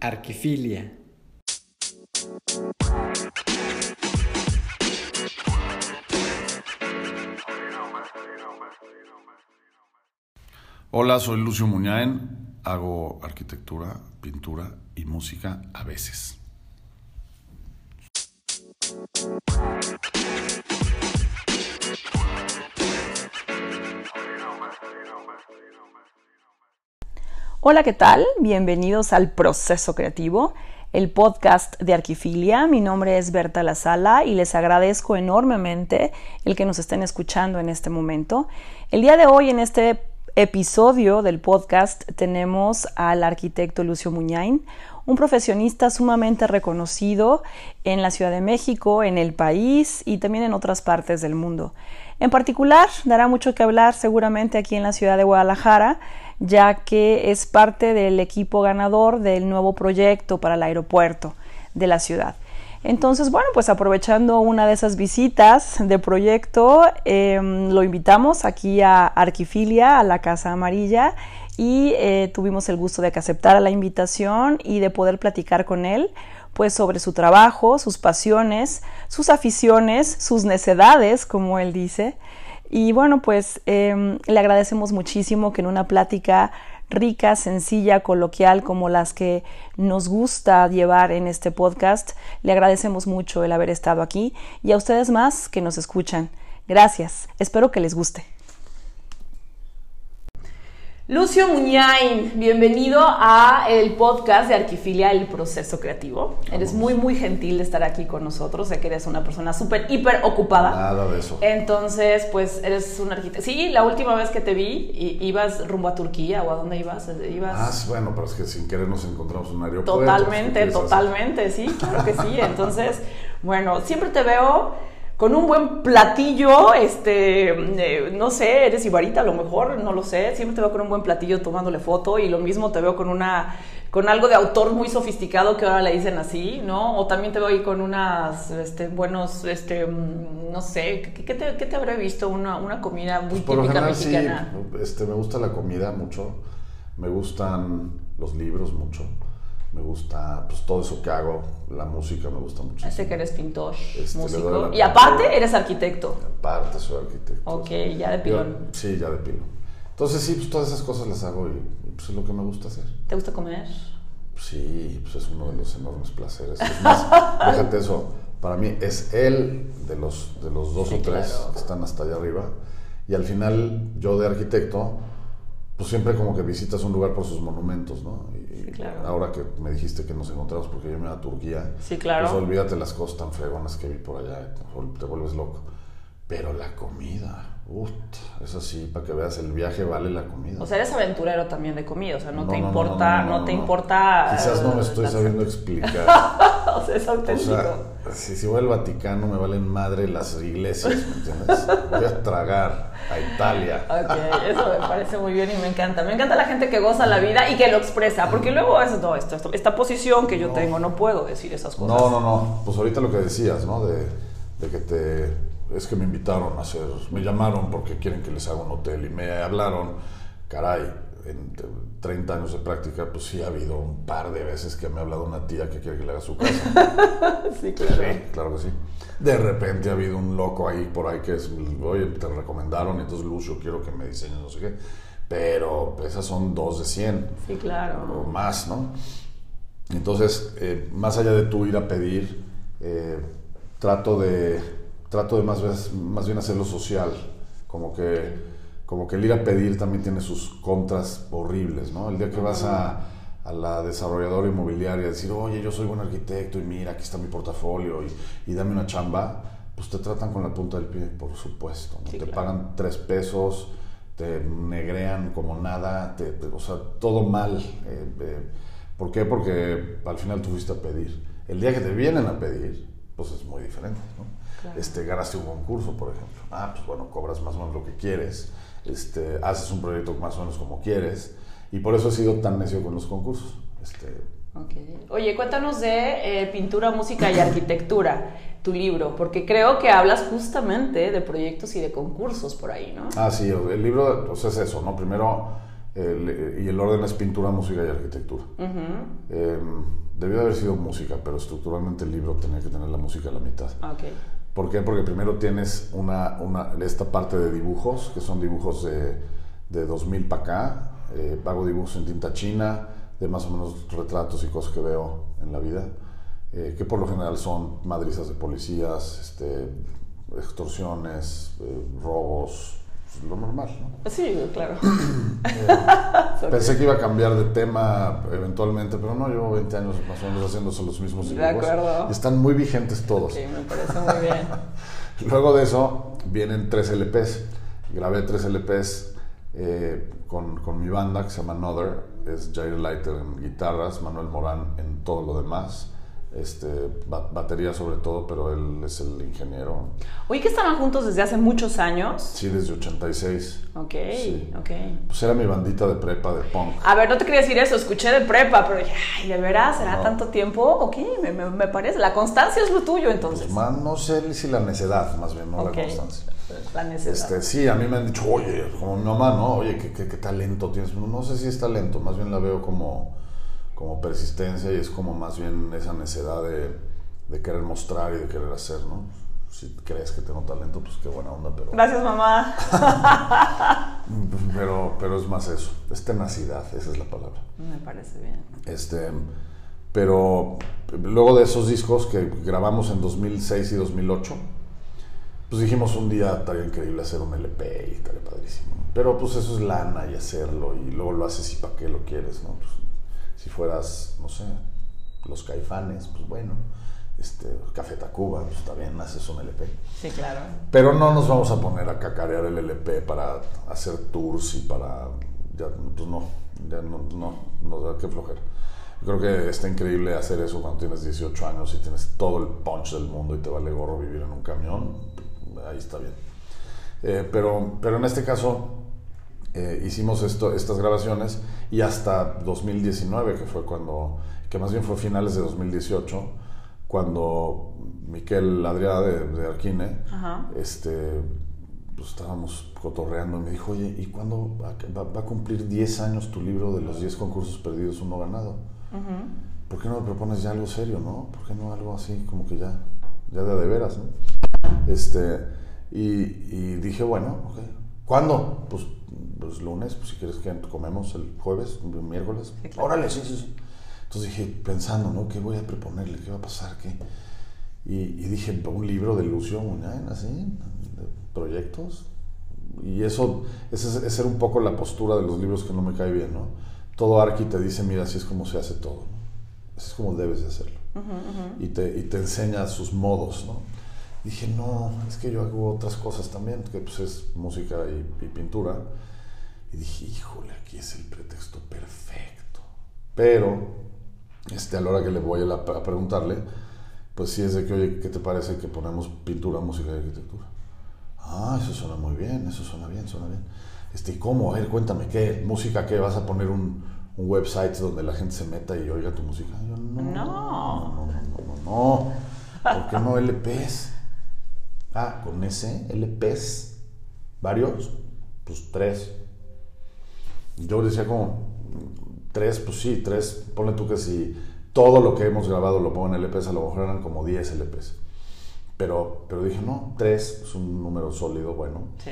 Arquifilia. Hola, soy Lucio Muñain, hago arquitectura, pintura y música a veces. Hola, ¿qué tal? Bienvenidos al Proceso Creativo, el podcast de Arquifilia. Mi nombre es Berta La Sala y les agradezco enormemente el que nos estén escuchando en este momento. El día de hoy, en este episodio del podcast, tenemos al arquitecto Lucio Muñain, un profesionista sumamente reconocido en la Ciudad de México, en el país y también en otras partes del mundo. En particular, dará mucho que hablar seguramente aquí en la ciudad de Guadalajara, ya que es parte del equipo ganador del nuevo proyecto para el aeropuerto de la ciudad. Entonces, bueno, pues aprovechando una de esas visitas de proyecto, em, lo invitamos aquí a Arquifilia, a la Casa Amarilla, y eh, tuvimos el gusto de que aceptara la invitación y de poder platicar con él pues sobre su trabajo, sus pasiones, sus aficiones, sus necedades, como él dice. Y bueno, pues em, le agradecemos muchísimo que en una plática rica, sencilla, coloquial, como las que nos gusta llevar en este podcast, le agradecemos mucho el haber estado aquí y a ustedes más que nos escuchan. Gracias, espero que les guste. Lucio Muñain, bienvenido a el podcast de Arquifilia, el proceso creativo. Eres muy, muy gentil de estar aquí con nosotros. Sé que eres una persona súper, hiper ocupada. Nada de eso. Entonces, pues eres un arquitecto. Sí, la última vez que te vi, ibas rumbo a Turquía o a dónde ibas. ibas... Ah, bueno, pero es que sin querer nos encontramos en un aeropuerto. Totalmente, totalmente, sí, claro que sí. Entonces, bueno, siempre te veo con un buen platillo, este, eh, no sé, eres ibarita a lo mejor, no lo sé, siempre te veo con un buen platillo tomándole foto y lo mismo te veo con una, con algo de autor muy sofisticado que ahora le dicen así, ¿no? O también te veo ahí con unas, este, buenos, este, mm, no sé, ¿qué, te, qué te, habré visto? Una, una comida muy Por típica general, mexicana. Sí, este, me gusta la comida mucho, me gustan los libros mucho me gusta pues todo eso que hago, la música me gusta mucho. Sé que eres pintor, este, músico. Y aparte eres arquitecto. Aparte soy arquitecto. Ok, ya de pilón. sí, ya de pilón. Entonces sí, pues todas esas cosas las hago y, pues es lo que me gusta hacer. ¿Te gusta comer? Sí, pues es uno de los enormes placeres. Es más, déjate eso, para mí es él de los, de los dos o tres que están hasta allá arriba. Y al final yo de arquitecto pues siempre como que visitas un lugar por sus monumentos, ¿no? Y sí, claro. Ahora que me dijiste que nos encontramos porque yo me iba a Turquía, sí, claro. pues olvídate las cosas tan fregonas que vi por allá, te vuelves loco. Pero la comida, Uf, es así, para que veas, el viaje vale la comida. O sea, eres aventurero también de comida, o sea, no, te importa, no, te importa... Quizás no me estoy sabiendo explicar. o sea, es auténtico. O sea, si, si voy al Vaticano me valen madre las iglesias, ¿me entiendes? Voy a tragar a Italia. Ok, eso me parece muy bien y me encanta. Me encanta la gente que goza la vida y que lo expresa, porque luego es, no, esto, esta posición que yo tengo, no puedo decir esas cosas. No, no, no, pues ahorita lo que decías, ¿no? De, de que te es que me invitaron a hacer, me llamaron porque quieren que les haga un hotel y me hablaron, caray, en 30 años de práctica, pues sí ha habido un par de veces que me ha hablado una tía que quiere que le haga su casa. sí, claro. Sí, claro que sí. De repente ha habido un loco ahí por ahí que es, oye, te recomendaron, entonces Lucio, quiero que me diseñes, no sé qué. Pero esas son dos de 100. Sí, claro. O más, ¿no? Entonces, eh, más allá de tú ir a pedir, eh, trato de trato de más, más bien hacerlo social, como que, como que el ir a pedir también tiene sus contras horribles, ¿no? El día que vas a, a la desarrolladora inmobiliaria a decir, oye, yo soy buen arquitecto y mira, aquí está mi portafolio y, y dame una chamba, pues te tratan con la punta del pie, por supuesto. ¿no? te pagan tres pesos, te negrean como nada, te, o sea, todo mal. Eh, eh, ¿Por qué? Porque al final tú fuiste a pedir. El día que te vienen a pedir, pues es muy diferente, ¿no? Este, ganaste un concurso, por ejemplo. Ah, pues bueno, cobras más o menos lo que quieres, este, haces un proyecto más o menos como quieres, y por eso he sido tan necio con los concursos. Este, okay. Oye, cuéntanos de eh, pintura, música y arquitectura, tu libro, porque creo que hablas justamente de proyectos y de concursos por ahí, ¿no? Ah, sí, el libro, pues es eso, ¿no? Primero, El- y el orden es pintura, música y arquitectura. Eh, debió haber sido música, pero estructuralmente el libro tenía que tener la música a la mitad. Ok. ¿Por qué? Porque primero tienes una, una, esta parte de dibujos, que son dibujos de, de 2000 para acá. Eh, hago dibujos en tinta china, de más o menos retratos y cosas que veo en la vida, eh, que por lo general son madrizas de policías, este, extorsiones, eh, robos, lo normal, ¿no? Sí, claro. Pensé que iba a cambiar de tema eventualmente, pero no, llevo 20 años más o menos haciéndose los mismos De dibujos. acuerdo. Y están muy vigentes todos. Ok, me parece muy bien. Luego de eso vienen tres LPs. Grabé tres LPs eh, con, con mi banda que se llama Another. Es Jair Leiter en guitarras, Manuel Morán en todo lo demás. Este, ba- batería sobre todo, pero él es el ingeniero. Oye, que estaban juntos desde hace muchos años. Sí, desde 86. Ok, Sí. ok. Pues era mi bandita de prepa de punk. A ver, no te quería decir eso, escuché de prepa, pero dije, ay, ¿de veras? ¿Será No. tanto tiempo? Ok, me, me- me parece. La constancia es lo tuyo, entonces. Pues más, no sé si la necedad, más bien, no la constancia. La necesidad. Este, sí, a mí me han dicho, oye, como mi mamá, ¿no? Oye, ¿qué, qué, qué talento tienes? No sé si es talento, más bien la veo como, como persistencia y es como más bien esa necedad de, de querer mostrar y de querer hacer, ¿no? Si crees que tengo talento, pues qué buena onda, pero, Gracias, mamá. pero, pero es más eso, es tenacidad, esa es la palabra. Me parece bien. Este, pero luego de esos discos que grabamos en 2006 y 2008, pues dijimos un día estaría increíble hacer un LP y estaría padrísimo. Pero pues eso es lana y hacerlo y luego lo haces y para qué lo quieres, ¿no? Pues, si fueras, no sé, los caifanes, pues bueno, este, Café Tacuba, pues está bien, haces un LP. Sí, claro. Pero no nos vamos a poner a cacarear el LP para hacer tours y para. Ya, pues no, ya no, no, no da que flojera. Creo que está increíble hacer eso cuando tienes 18 años y tienes todo el punch del mundo y te vale gorro vivir en un camión. Ahí está bien. Eh, pero, pero en este caso eh, hicimos esto, estas grabaciones y hasta 2019, que fue cuando, que más bien fue finales de 2018, cuando Miquel Adrià de, de Arquine, Ajá. este, pues estábamos cotorreando y me dijo, oye, ¿y cuándo va, va- va a cumplir 10 años tu libro de los 10 concursos perdidos, uno ganado? ¿Por qué no me propones ya algo serio, no? ¿Por qué no algo así como que ya, ya de de veras, no? Este, y, y dije, bueno, ok. ¿Cuándo? Pues, pues lunes, pues si quieres que comemos el jueves, el miércoles. Sí, claro. Órale, sí, sí, sí. Entonces dije, pensando, ¿no? ¿Qué voy a proponerle? ¿Qué va a pasar? ¿Qué? Y, y dije, un libro de Lucio Muñain, así, de proyectos. Y eso, esa es, esa era un poco la postura de los libros que no me cae bien, ¿no? Todo Arqui te dice, mira, así es como se hace todo, ¿no? Así es como debes de hacerlo. Y, te, y te enseña sus modos, ¿no? Dije, no, es que yo hago otras cosas también, que pues es música y, y pintura. Y dije, híjole, aquí es el pretexto perfecto. Pero, este, a la hora que le voy a, la- a preguntarle, pues sí es de que, oye, ¿qué te parece que ponemos pintura, música y arquitectura? Ah, eso suena muy bien, eso suena bien, suena bien. Este, ¿y cómo? A ver, cuéntame, ¿qué? ¿Música qué? ¿Vas a poner un, un website donde la gente se meta y oiga tu música? Yo, no, No. no, no, no, no, no. ¿Por qué no LPs? Ah, con ese, LPs. ¿Varios? Pues tres. Yo decía como, tres, pues sí, tres. Ponle tú que si todo lo que hemos grabado lo pongo en LPs, a lo mejor eran como 10 LPs. Pero, pero dije, no, tres es un número sólido, bueno. Sí.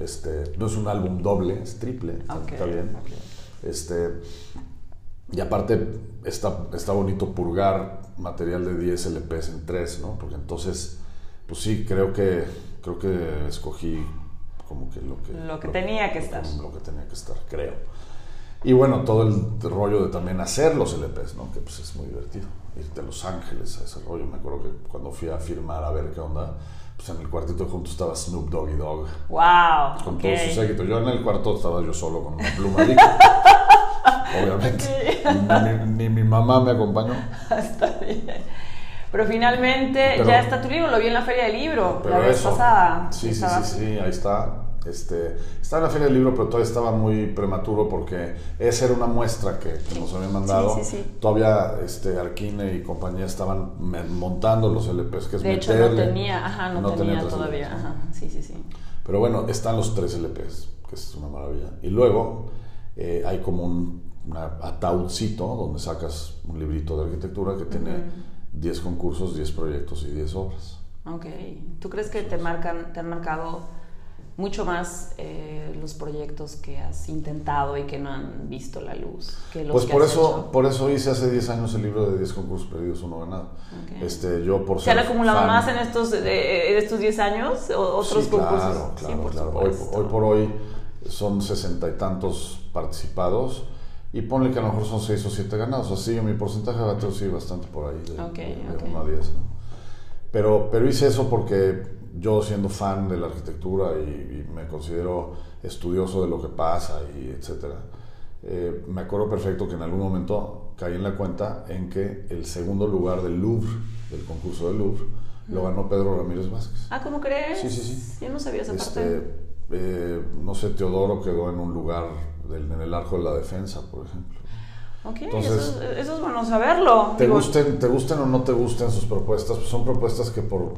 Este, no es un álbum doble, es triple, está- bien. Este, y aparte está, está bonito purgar material de 10 LPs en 3, ¿no? Porque entonces, pues sí, creo que, creo que escogí como que lo que... Lo que tenía que lo estar. Lo que tenía que estar, creo. Y bueno, todo el rollo de también hacer los LPs, ¿no? Que pues es muy divertido. Irte a Los Ángeles a ese rollo. Me acuerdo que cuando fui a firmar a ver qué onda, pues en el cuartito junto estaba Snoop Doggy Dogg Wow. con ok. todo su séquito. Yo en el cuarto estaba yo solo con una pluma. Obviamente. Ni, ni mi mamá me acompañó. Está bien. Pero finalmente Pero- ya está tu libro, lo vi en la feria del libro Pero la vez eso. pasada. Sí, sí, sí, sí, ahí está. Este, estaba en la feria del libro, pero todavía estaba muy prematuro porque esa era una muestra que, que nos habían mandado. Sí, sí, sí. Todavía este, Arquine y compañía estaban montando los LPs, que es De hecho, no tenía, ajá, no, No tenía todavía. Ajá, sí, sí, sí. Pero bueno, están los tres LPs, que es una maravilla. Y luego eh, hay como un ataúdcito donde sacas un librito de arquitectura que tiene 10 concursos, 10 proyectos y 10 obras. Ok. ¿Tú crees que te, marcan, te han marcado mucho más eh, los proyectos que has intentado y que no han visto la luz que los pues que por has eso hecho? por eso hice hace 10 años el libro de 10 concursos perdidos uno ganado Ok. este yo por ¿Se han acumulado fan- más en estos, de estos 10 años o otros Sí, concursos? claro, Sí, claro, por claro. Hoy, hoy por hoy son sesenta y tantos participados y ponle que a lo mejor son 6 o 7 ganados. Así mi porcentaje de bateo sí bastante por ahí, de, Ok, de, ok. 1 a 10. ¿no? Pero, pero hice eso porque yo siendo fan de la arquitectura y, y me considero estudioso de lo que pasa y etcétera, eh, me acuerdo perfecto que en algún momento caí en la cuenta en que el segundo lugar del Louvre, del concurso del Louvre, lo ganó Pedro Ramírez Vázquez. Ah, ¿cómo crees? Sí, sí, sí. Yo no sabía esa parte. Este, eh, no sé, Teodoro quedó en un lugar del- en el arco de la defensa, por ejemplo. Ok, Entonces, eso, es- eso es bueno saberlo. Te Digo, gusten, te gusten o no te gusten sus propuestas, pues son propuestas que por,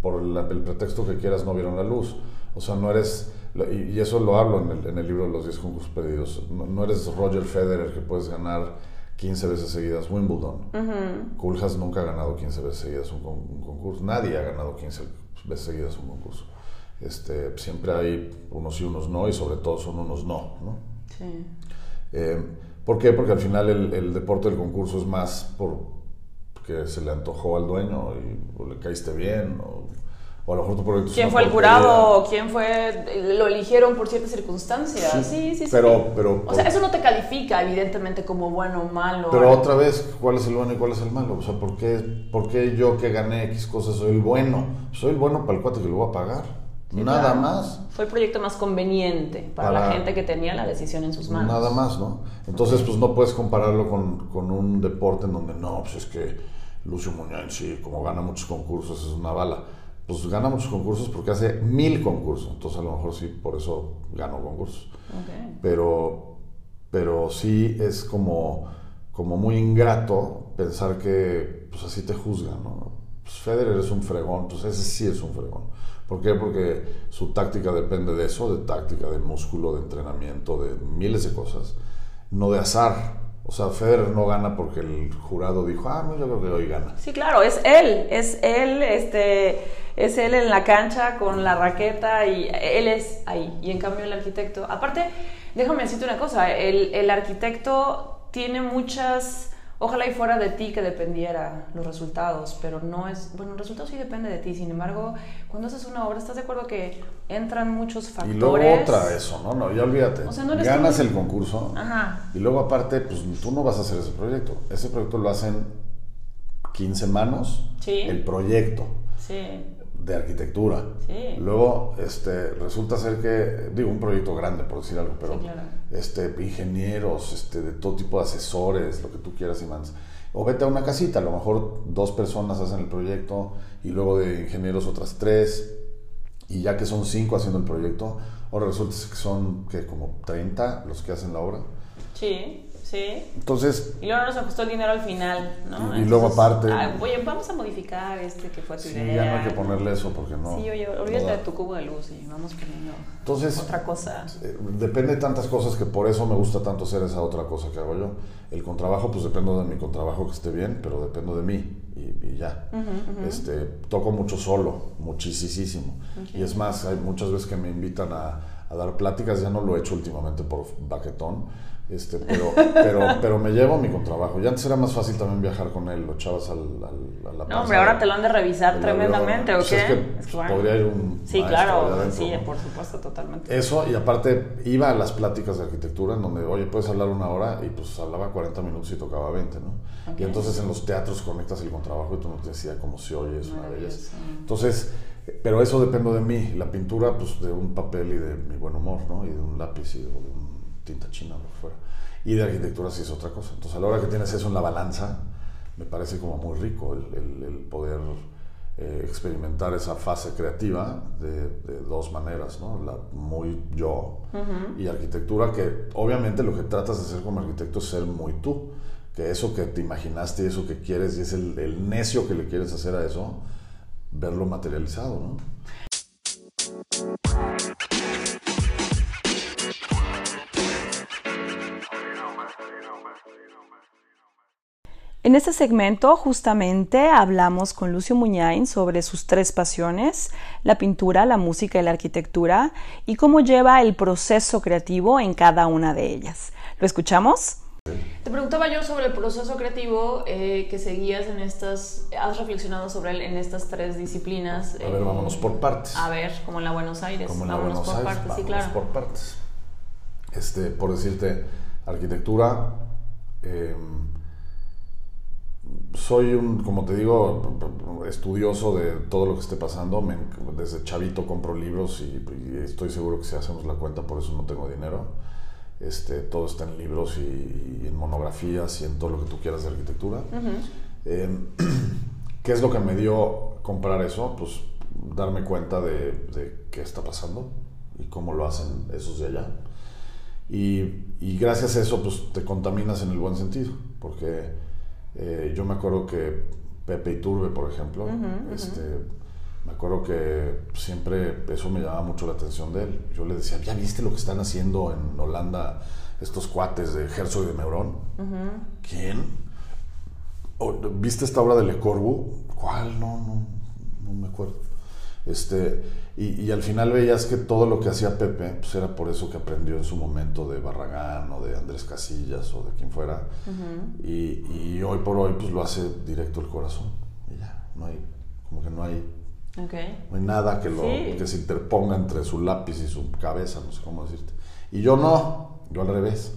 por la- el pretexto que quieras no vieron la luz. O sea, no eres, y, y eso lo hablo en el, en el libro de los 10 concursos pedidos, no, no eres Roger Federer que puedes ganar 15 veces seguidas Wimbledon. ujú. Koolhaas nunca ha ganado 15 veces seguidas un, con- un concurso. Nadie ha ganado 15 veces seguidas un concurso. Este, siempre hay unos sí, unos no, y sobre todo son unos no. ¿no? Sí. Eh, ¿Por qué? Porque al final el, el deporte del concurso es más por que se le antojó al dueño y, o le caíste bien, o, o a lo mejor tu proyecto ¿Quién fue el jurado? ¿Quién fue? Lo eligieron por ciertas circunstancias. Sí, sí, sí. Pero, pero, o sea, eso no te califica, evidentemente, como bueno o malo. pero otra vez, ¿cuál es el bueno y cuál es el malo? O sea, ¿por qué, por qué yo que gané X cosas soy el bueno? Soy el bueno para el cuate que lo va a pagar. Sí, Nada claro. más. Fue el proyecto más conveniente para, la gente que tenía la decisión en sus manos. Nada más, ¿no? Entonces, pues no puedes compararlo con, con un deporte en donde no, pues es que Lucio Muñoz, sí, como gana muchos concursos, es una bala. Pues gana muchos concursos porque hace mil concursos. Entonces, a lo mejor sí, por eso ganó concursos. Pero, pero sí es como, como muy ingrato pensar que pues así te juzgan, ¿no? Pues Federer es un fregón, pues ese sí es un fregón. ¿Por qué? Porque su táctica depende de eso, de táctica, de músculo, de entrenamiento, de miles de cosas, no de azar. O sea, Federer no gana porque el jurado dijo, ah, no, yo creo que hoy gana. Sí, claro, es él, es él, este, es él en la cancha con la raqueta y él es ahí. Y en cambio el arquitecto, aparte, déjame decirte una cosa, el, el arquitecto tiene muchas, ojalá y fuera de ti que dependiera los resultados, pero no es, bueno, el resultado sí depende de ti, sin embargo, cuando haces una obra, ¿estás de acuerdo que entran muchos factores? Y luego otra, eso, ¿no? No, ya olvídate. O sea, no Ganas tú. el concurso Ajá. y luego aparte, pues tú no vas a hacer ese proyecto. Ese proyecto lo hacen 15 manos, Sí. el proyecto Sí, de arquitectura. Sí. Luego, este, resulta ser que, digo, un proyecto grande, por decir algo, pero Sí, claro. este, ingenieros, este, de todo tipo de asesores, lo que tú quieras y mandes. O vete a una casita, a lo mejor dos personas hacen el proyecto y luego de ingenieros otras tres, y ya que son cinco haciendo el proyecto, ahora resulta que son que como 30 los que hacen la obra. sí, sí. Entonces, Y luego no nos ajustó el dinero al final, ¿no? Y- y luego aparte- ah, oye, vamos a modificar este que fue tu sí, idea. ya no hay que ponerle eso porque no. Sí, oye, no olvídate da. de tu cubo de luz y vamos poniendo Entonces, otra cosa. Eh, Depende de tantas cosas que por eso me gusta tanto hacer esa otra cosa que hago yo. El contrabajo, pues dependo de mi contrabajo que esté bien, pero dependo de mí y, y ya. Este, toco mucho solo, muchísimo. Y es más, hay muchas veces que me invitan a, a dar pláticas, ya no lo he hecho últimamente por baquetón, este, pero, pero, pero me llevo mi contrabajo. Y antes era más fácil también viajar con él, lo echabas al, al- a la No, hombre, ahora te lo han de revisar tremendamente. ¿o Pues qué? es que, Es pues, podría ir un Sí, claro, adentro, sí, ¿no? por supuesto, totalmente. Eso, y aparte iba a las pláticas de arquitectura en donde, oye, puedes hablar una hora y pues hablaba 40 minutos y tocaba 20, ¿no? Y entonces en los teatros conectas el contrabajo y tú no te decías cómo se oye, es una belleza. Entonces, pero eso depende de mí. La pintura, pues de un papel y de mi buen humor, ¿no? Y de un lápiz y de, tinta china, lo que fuera. Y de arquitectura sí es otra cosa. Entonces, a la hora que tienes eso en la balanza, me parece como muy rico el, el- el poder eh, experimentar esa fase creativa de, de dos maneras, ¿no? La muy yo y arquitectura, que obviamente lo que tratas de hacer como arquitecto es ser muy tú. Que eso que te imaginaste y eso que quieres y es el, el necio que le quieres hacer a eso, verlo materializado, ¿no? En este segmento justamente hablamos con Lucio Muñain sobre sus tres pasiones, la pintura, la música y la arquitectura, y cómo lleva el proceso creativo en cada una de ellas. ¿Lo escuchamos? Te preguntaba yo sobre el proceso creativo eh, que seguías en estas, has reflexionado sobre él en estas tres disciplinas. A ver, vámonos por partes. A ver, como en la Buenos Aires. Como en la vámonos Buenos por Aires, partes, sí, vámonos claro. por partes. Este, por decirte, arquitectura, eh, soy un, como te digo, estudioso de todo lo que esté pasando. Me desde chavito compro libros y, y estoy seguro que si hacemos la cuenta, por eso no tengo dinero. Este, todo está en libros y, y en monografías y en todo lo que tú quieras de arquitectura. Eh, ¿Qué es lo que me dio comprar eso? Pues darme cuenta de, de qué está pasando y cómo lo hacen esos de allá. Y, y gracias a eso, pues te contaminas en el buen sentido, porque eh, yo me acuerdo que Pepe Iturbe, por ejemplo, este, me acuerdo que siempre eso me llamaba mucho la atención de él. Yo le decía, ¿ya viste lo que están haciendo en Holanda estos cuates de Herzog y de Meuron? ¿Quién? ¿Viste esta obra de Le Corbusier? ¿Cuál? No, no, no me acuerdo. Este, y, y al final veías que todo lo que hacía Pepe pues era por eso que aprendió en su momento de Barragán o de Andrés Casillas o de quien fuera. y, y hoy por hoy pues lo hace directo el corazón. Y ya, no hay, como que no hay, Ok. no hay nada que, lo, Sí. que se interponga entre su lápiz y su cabeza, no sé cómo decirte. Y yo no, yo al revés.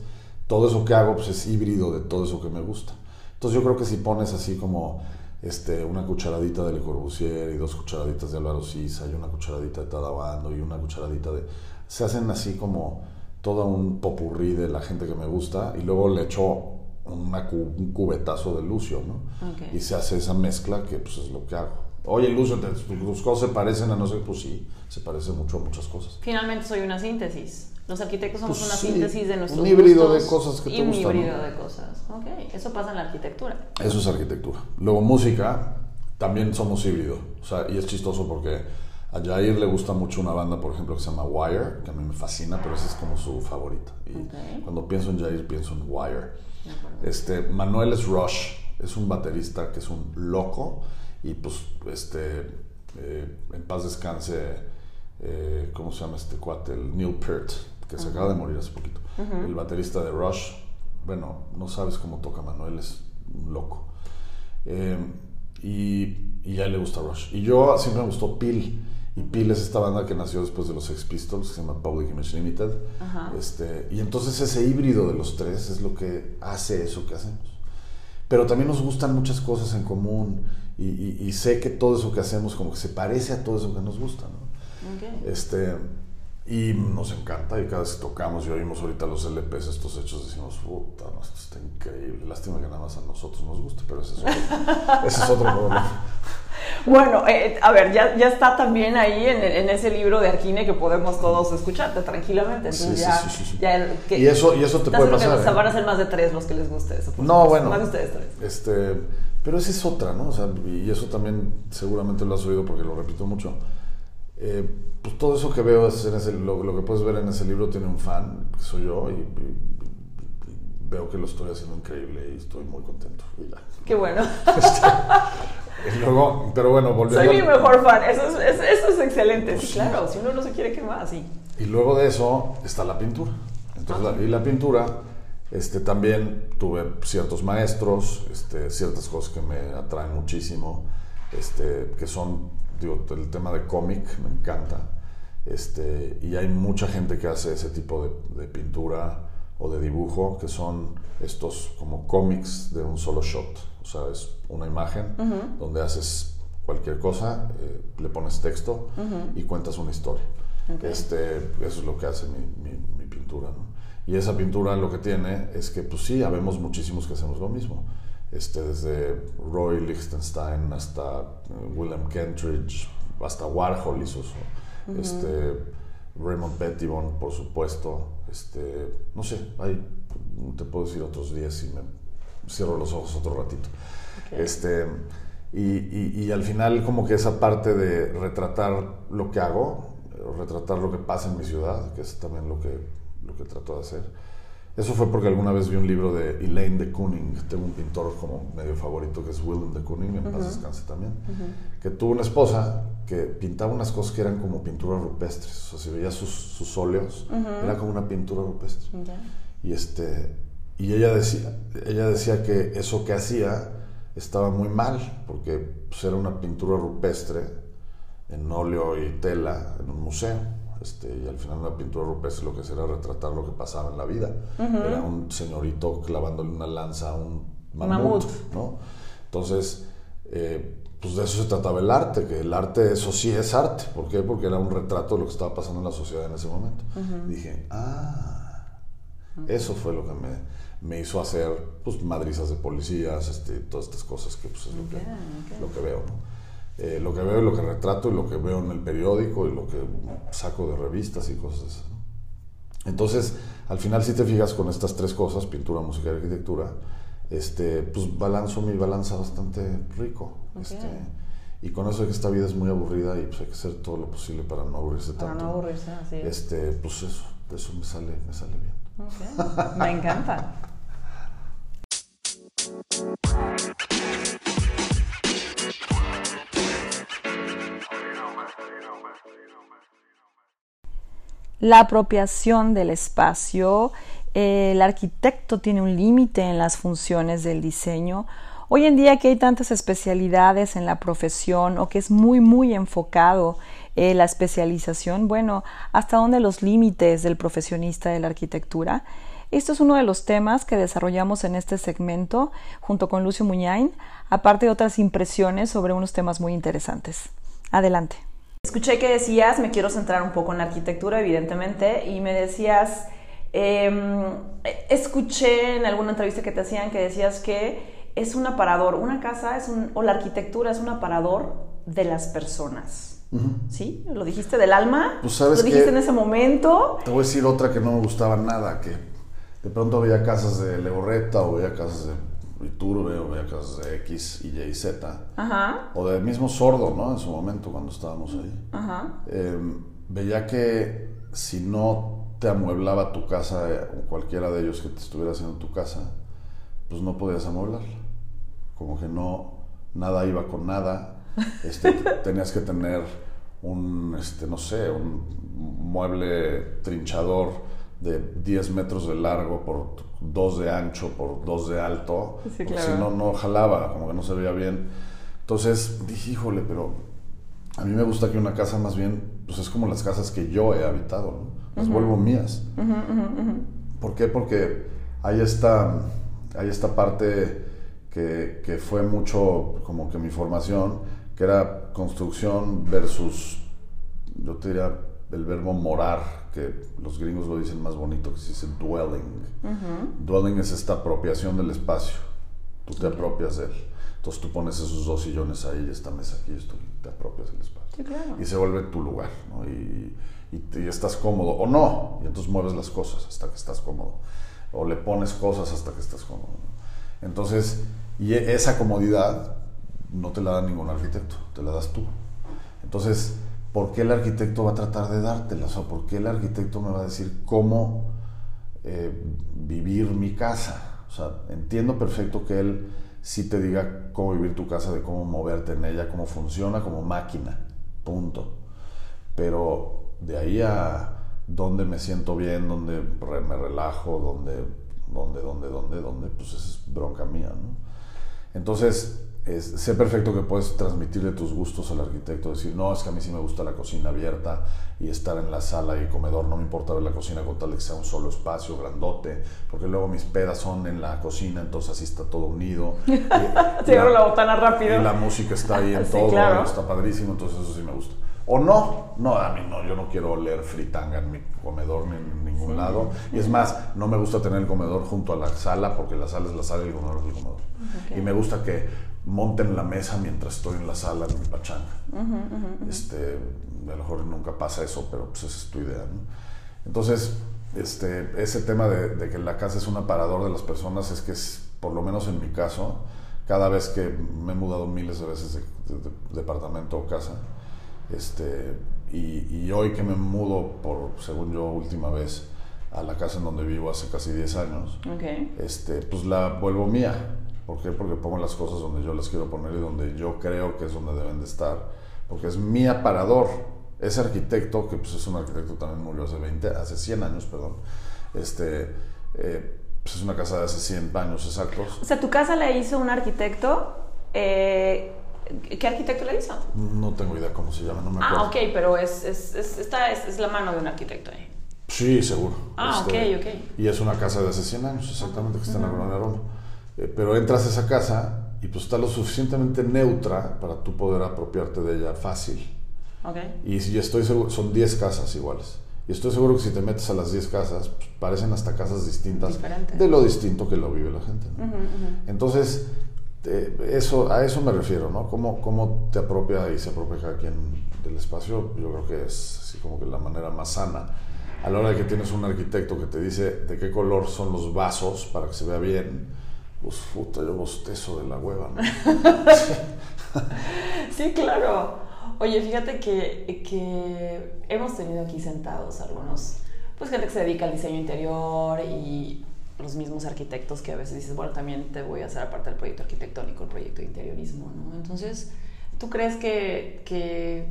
Todo eso que hago pues es híbrido de todo eso que me gusta. Entonces yo creo que si pones así como este, una cucharadita de Le Corbusier y dos cucharaditas de Álvaro Sisa y una cucharadita de Tadabando y una cucharadita de... Se hacen así como todo un popurrí de la gente que me gusta y luego le echo una cu- un cubetazo de Lucio, ¿no? Y se hace esa mezcla que pues es lo que hago. Oye, Lucio, ¿te- tus cosas se parecen a no sé, pues sí, se parecen mucho a muchas cosas. Finalmente soy una síntesis. Los arquitectos somos Pues una sí, síntesis de nuestros un híbrido gustos de cosas que te y un gustan, híbrido ¿no? de cosas. Ok, eso pasa en la arquitectura. Eso es arquitectura. Luego música, también somos híbrido. O sea, y es chistoso porque a Jair le gusta mucho una banda, por ejemplo, que se llama Wire, que a mí me fascina, pero esa es como su favorita. Y Ok. cuando pienso en Jair, pienso en Wire. Este, Manuel es Rush, es un baterista que es un loco y pues, este, eh, en paz descanse, eh, ¿cómo se llama este cuate? El Neil Peart, que se acaba de morir hace poquito. El baterista de Rush, bueno, no sabes cómo toca Manuel, es un loco. Eh, y, y a él le gusta Rush. Y yo siempre me gustó Peel. Y Peel es esta banda que nació después de los Sex Pistols, que se llama Public Image Limited. Ajá. Este, y entonces ese híbrido de los tres es lo que hace eso que hacemos. Pero también nos gustan muchas cosas en común y, y- y sé que todo eso que hacemos como que se parece a todo eso que nos gusta. ¿no? Ok. Este, y nos encanta y cada vez que tocamos y oímos ahorita los LPs estos hechos decimos, puta, no, esto está increíble. Lástima que nada más a nosotros nos guste, pero ese es otro, ese es otro problema. Bueno, eh, a ver, ya, ya está también ahí en, en ese libro de Arquine que podemos todos escucharte tranquilamente. Entonces Sí, sí, ya, sí, sí, ya que- Y eso, y eso te puede que pasar. ¿eh? Van a ser más de tres los que les guste eso. No, bueno. Más de ustedes tres. Este, pero esa es otra, ¿no? O sea, y eso también seguramente lo has oído porque lo repito mucho. Eh, pues todo eso que veo es en ese, lo, lo que puedes ver en ese libro tiene un fan, que soy yo, y, y- y- veo que lo estoy haciendo increíble y estoy muy contento. Ya. Qué bueno. Y luego, pero bueno, volviendo Soy mi mejor fan. Eso es, es- eso es excelente. Pues sí, sí. claro. Si uno no se quiere quemar, sí. Y luego de eso está la pintura. Entonces, la- y la pintura, este, también tuve ciertos maestros, este, ciertas cosas que me atraen muchísimo, este, que son, digo, el tema de cómic me encanta. Este, y hay mucha gente que hace ese tipo de, de pintura o de dibujo, que son estos como cómics de un solo shot. O sea, es una imagen donde haces cualquier cosa, eh, le pones texto y cuentas una historia. Este, eso es lo que hace mi, mi- mi pintura. ¿no? Y esa pintura lo que tiene es que, pues sí, habemos muchísimos que hacemos lo mismo. Este, desde Roy Lichtenstein hasta eh, William Kentridge, hasta Warhol hizo eso. Este, Raymond Pettibon, por supuesto. Este, no sé, hay, te puedo decir otros días y me cierro los ojos otro ratito. Este, y, y- y al final como que esa parte de retratar lo que hago, retratar lo que pasa en mi ciudad, que es también lo que, lo que trato de hacer, Eso fue porque alguna vez vi un libro de Elaine de Kooning, tengo un pintor como medio favorito que es Willem de Kooning, en paz descanse también, que tuvo una esposa que pintaba unas cosas que eran como pinturas rupestres, o sea, si veías sus, sus óleos, era como una pintura rupestre. Y, este, y ella, decía, ella decía que eso que hacía estaba muy mal, porque pues, era una pintura rupestre en óleo y tela en un museo. Este, y al final una pintura rupestre lo que hacía era retratar lo que pasaba en la vida. Era un señorito clavándole una lanza a un mamut, ¿no? Entonces, eh, pues de eso se trataba el arte, que el arte, eso sí es arte. ¿Por qué? Porque era un retrato de lo que estaba pasando en la sociedad en ese momento. Dije, ah, eso fue lo que me, me hizo hacer pues, madrizas de policías, este, todas estas cosas que pues, es lo, que, lo que veo. ¿no? Eh, lo que veo y lo que retrato y lo que veo en el periódico y lo que saco de revistas y cosas así. Entonces, al final si te fijas con estas tres cosas, pintura, música y arquitectura, este, pues balanzo mi balanza bastante rico. Este, y con eso de que esta vida es muy aburrida y pues hay que hacer todo lo posible para no aburrirse tanto. Para no aburrirse, así es. Este, pues eso, eso me sale, me sale bien. me encanta. La apropiación del espacio. el arquitecto tiene un límite en las funciones del diseño. Hoy en día que hay tantas especialidades en la profesión o que es muy muy enfocado eh, la especialización, bueno, hasta dónde los límites del profesionista de la arquitectura. Esto es uno de los temas que desarrollamos en este segmento junto con Lucio Muñain, aparte de otras impresiones sobre unos temas muy interesantes. Adelante. Escuché que decías, me quiero centrar un poco en la arquitectura, evidentemente, y me decías, em, escuché en alguna entrevista que te hacían que decías que es un aparador, una casa es un, o la arquitectura es un aparador de las personas. ¿Sí? ¿Lo dijiste del alma? Pues sabes ¿Lo dijiste en ese momento? Te voy a decir otra que no me gustaba nada, que de pronto veía casas de Legorreta o veía casas de Iturbe o veía casas de X, Y y Z. Ajá. O del mismo sordo, ¿no? En su momento cuando estábamos ahí. Ajá. Em, veía que si no te amueblaba tu casa eh, o cualquiera de ellos que te estuviera haciendo tu casa, pues no podías amueblarla. Como que no, nada iba con nada. Este, tenías que tener un, este, no sé, un mueble trinchador de 10 metros de largo por 2 de ancho por 2 de alto, si no, no jalaba, como que no se veía bien. Entonces dije, híjole, pero a mí me gusta que una casa más bien, pues es como las casas que yo he habitado, las vuelvo mías. ¿Por qué? Porque hay esta, hay esta parte que, que fue mucho como que mi formación, que era construcción versus, yo te diría, el verbo morar, que los gringos lo dicen más bonito, que se dice dwelling. Dwelling es esta apropiación del espacio. Tú te apropias de él. Entonces tú pones esos dos sillones ahí, esta mesa aquí, esto, y te apropias del espacio. Y se vuelve tu lugar, ¿no? Y, y, estás cómodo, o no, y entonces mueves las cosas hasta que estás cómodo. O le pones cosas hasta que estás cómodo. Entonces, y e, esa comodidad no te la da ningún arquitecto, te la das tú. Entonces, ¿por qué el arquitecto va a tratar de dártela? O ¿por qué el arquitecto me va a decir cómo eh, vivir mi casa? O sea, entiendo perfecto que él sí te diga cómo vivir tu casa, de cómo moverte en ella, cómo funciona como máquina, punto. Pero de ahí a dónde me siento bien, dónde me relajo, dónde, dónde, dónde, dónde, dónde, pues es bronca mía, ¿no? Entonces, sé perfecto que puedes transmitirle tus gustos al arquitecto, decir, no, es que a mí sí me gusta la cocina abierta y estar en la sala y comedor, no me importa ver la cocina con tal de que sea un solo espacio grandote, porque luego mis pedas son en la cocina, entonces así está todo unido. Se abre la botana rápido. Y la música está ahí en todo, está padrísimo, entonces eso sí me gusta. O no, no, a mí no, yo no quiero oler fritanga en mi comedor ni en ningún lado. Y es más, no me gusta tener el comedor junto a la sala porque la sala es la sala y el comedor es el comedor. Y me gusta que monten la mesa mientras estoy en la sala en mi pachanga. Este, a lo mejor nunca pasa eso, pero pues esa es tu idea. Entonces, este, ese tema de, que la casa es un aparador de las personas es que, es, por lo menos en mi caso, cada vez que me he mudado miles de veces de, departamento o casa, este, y, y, hoy que me mudo por, según yo, última vez a la casa en donde vivo hace casi 10 años, este, pues la vuelvo mía. ¿Por qué? Porque pongo las cosas donde yo las quiero poner y donde yo creo que es donde deben de estar. Porque es mi aparador. Ese arquitecto, que pues es un arquitecto también murió hace 20, hace 100 años, perdón. Este, eh, pues es una casa de hace 100 años exactos. O sea, tu casa la hizo un arquitecto. eh, ¿Qué arquitecto la hizo? No tengo idea cómo se llama, no me acuerdo. Ah, ok, pero es, es, es, está- es- es la mano de un arquitecto ahí. Sí, seguro. Ah, ok, ok. Y es una casa de hace 100 años, exactamente, que está en la colonia Roma. Eh, pero entras a esa casa y pues está lo suficientemente neutra para tú poder apropiarte de ella fácil. Ok. Y si estoy seguro, son 10 casas iguales. Y estoy seguro que si te metes a las 10 casas, pues, parecen hasta casas distintas Diferentes. de lo distinto que lo vive la gente. ¿no? Entonces, te- eso, a eso me refiero, ¿no? ¿Cómo, cómo te apropia y se apropia cada quien del espacio? Yo creo que es así como que la manera más sana. A la hora de que tienes un arquitecto que te dice de qué color son los vasos para que se vea bien, pues puta, yo bostezo de la hueva, ¿no? Sí, claro. Oye, fíjate que, que hemos tenido aquí sentados algunos, pues gente que se dedica al diseño interior y los mismos arquitectos que a veces dices, bueno, también te voy a hacer aparte del proyecto arquitectónico, el proyecto de interiorismo, ¿no? Entonces, ¿tú crees que, que,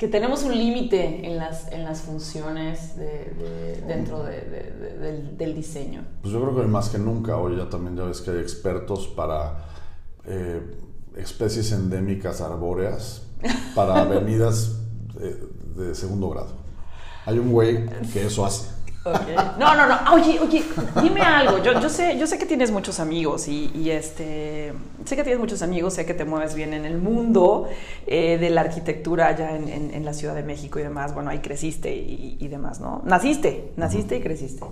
que tenemos un límite en las, en las funciones de, de- dentro de- de- de- del, del diseño? Pues yo creo que más que nunca, hoy ya también ya ves que hay expertos para eh, especies endémicas arbóreas, para avenidas de, de segundo grado. Hay un güey que eso hace. No, no, no. Oye, oye, dime algo. Yo, yo, sé, yo sé que tienes muchos amigos y, y, este, sé que tienes muchos amigos, sé que te mueves bien en el mundo eh, de la arquitectura allá en, en- en la Ciudad de México y demás. Bueno, ahí creciste y, y demás, ¿no? Naciste, naciste y creciste.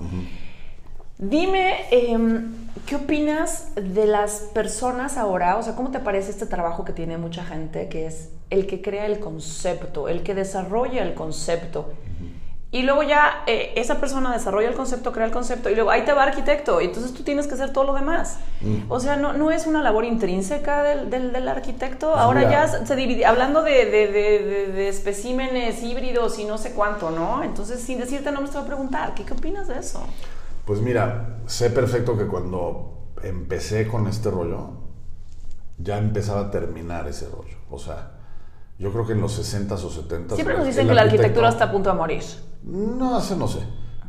Dime, em, ¿qué opinas de las personas ahora? O sea, ¿cómo te parece este trabajo que tiene mucha gente, que es el que crea el concepto, el que desarrolla el concepto? Y luego ya eh, esa persona desarrolla el concepto, crea el concepto, y luego ahí te va arquitecto, y entonces tú tienes que hacer todo lo demás. O sea, no, no es una labor intrínseca del, del- del arquitecto. Ahora mira. ya se divide, hablando de, de- de- de- especímenes híbridos y no sé cuánto, ¿no? Entonces, sin decirte nombres, te voy a preguntar, ¿qué, qué opinas de eso? Pues mira, sé perfecto que cuando empecé con este rollo, ya empezaba a terminar ese rollo. O sea, yo creo que en los 60s o 70s... Siempre nos dicen que la arquitectura está a punto de morir. No, eso no sé.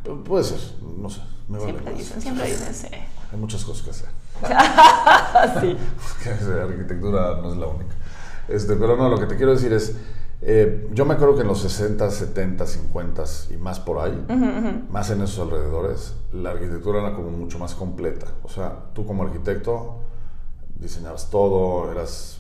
Pu- Puede ser, no sé. Me vale Siempre más. dicen, siempre dicen, sí. Hay muchas cosas que hacer. Sí. la arquitectura no es la única. Este, pero no, lo que te quiero decir es, eh, yo me acuerdo que en los 60, 70, 50 y más por ahí, más en esos alrededores, la arquitectura era como mucho más completa. O sea, tú como arquitecto diseñabas todo, eras,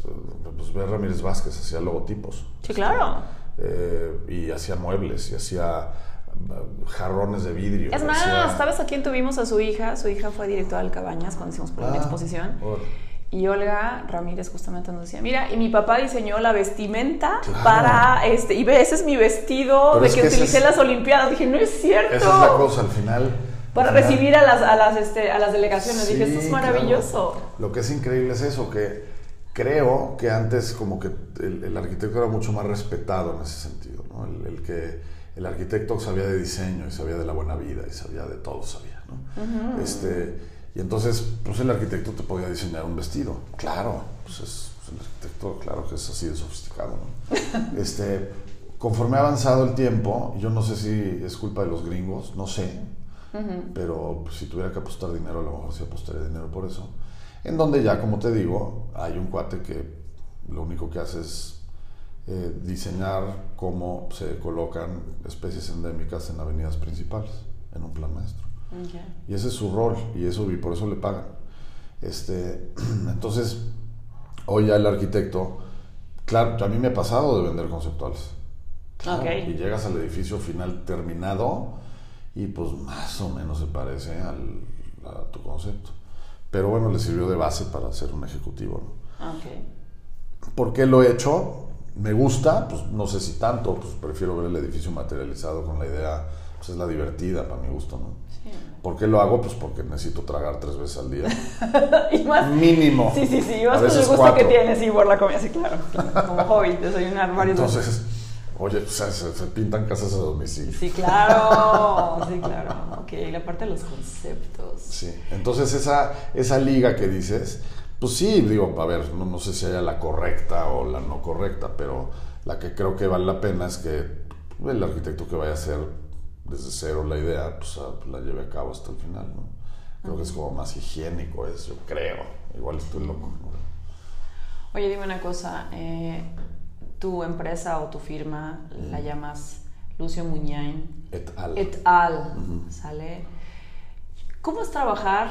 pues Ramírez Vázquez, hacía logotipos. Sí, claro. Eh, y hacía muebles, y hacía eh, jarrones de vidrio. Es más, hacía- ¿sabes a quién tuvimos a su hija? Su hija fue directora del Cabañas cuando hicimos por una Ah, exposición. órale. Y Olga Ramírez justamente nos decía, mira, y mi papá diseñó la vestimenta Claro. para este, y ve, ese es mi vestido Pero de es que, utilicé es- las Olimpiadas. Dije, no es cierto. Esa es la cosa, al final... Para al final- recibir a las, a las, este, a las delegaciones. Dije, esto es claro. maravilloso. Lo que es increíble es eso, que creo que antes como que el, el arquitecto era mucho más respetado en ese sentido, ¿no? El, el que el arquitecto sabía de diseño y sabía de la buena vida y sabía de todo, sabía, ¿no? este, y entonces, pues el arquitecto te podía diseñar un vestido, claro, pues es, pues, el arquitecto, claro que es así de sofisticado, ¿no? este, conforme ha avanzado el tiempo, yo no sé si es culpa de los gringos, no sé, pero pues, si tuviera que apostar dinero, a lo mejor sí apostaría dinero por eso. En donde ya, como te digo, hay un cuate que lo único que hace es eh, diseñar cómo se colocan especies endémicas en avenidas principales, en un plan maestro. Y ese es su rol, y eso y por eso le pagan. Este, entonces, hoy ya el arquitecto, claro, a mí me ha pasado de vender conceptuales. Claro, Ok. Y llegas al edificio final terminado y pues más o menos se parece al, a tu concepto. Pero bueno, le sirvió de base para ser un ejecutivo. ¿no? Ok. ¿Por qué lo he hecho? Me gusta, pues no sé si tanto, pues prefiero ver el edificio materializado con la idea, pues es la divertida para mi gusto, ¿no? Sí. ¿Por qué lo hago? Pues porque necesito tragar tres veces al día. Y más, Mínimo. Sí, sí, sí, más con el gusto cuatro. que tienes y por la comida, sí, claro. claro. Como hobby, desayunar varios Entonces, Oye, pues, se, se pintan casas a domicilio. Sí, claro, sí, claro. Ok, la parte de los conceptos. Sí, entonces esa, esa liga que dices, pues sí, digo, a ver, no, no sé si haya la correcta o la no correcta, pero la que creo que vale la pena es que el arquitecto que vaya a hacer desde cero la idea, pues a- la lleve a cabo hasta el final, ¿no? Creo que es como más higiénico eso, yo creo. Igual estoy loco, ¿no? Oye, dime una cosa. eh, tu empresa o tu firma la llamas Lucio Muñain Et al. et al. ¿Sale? ¿Cómo es trabajar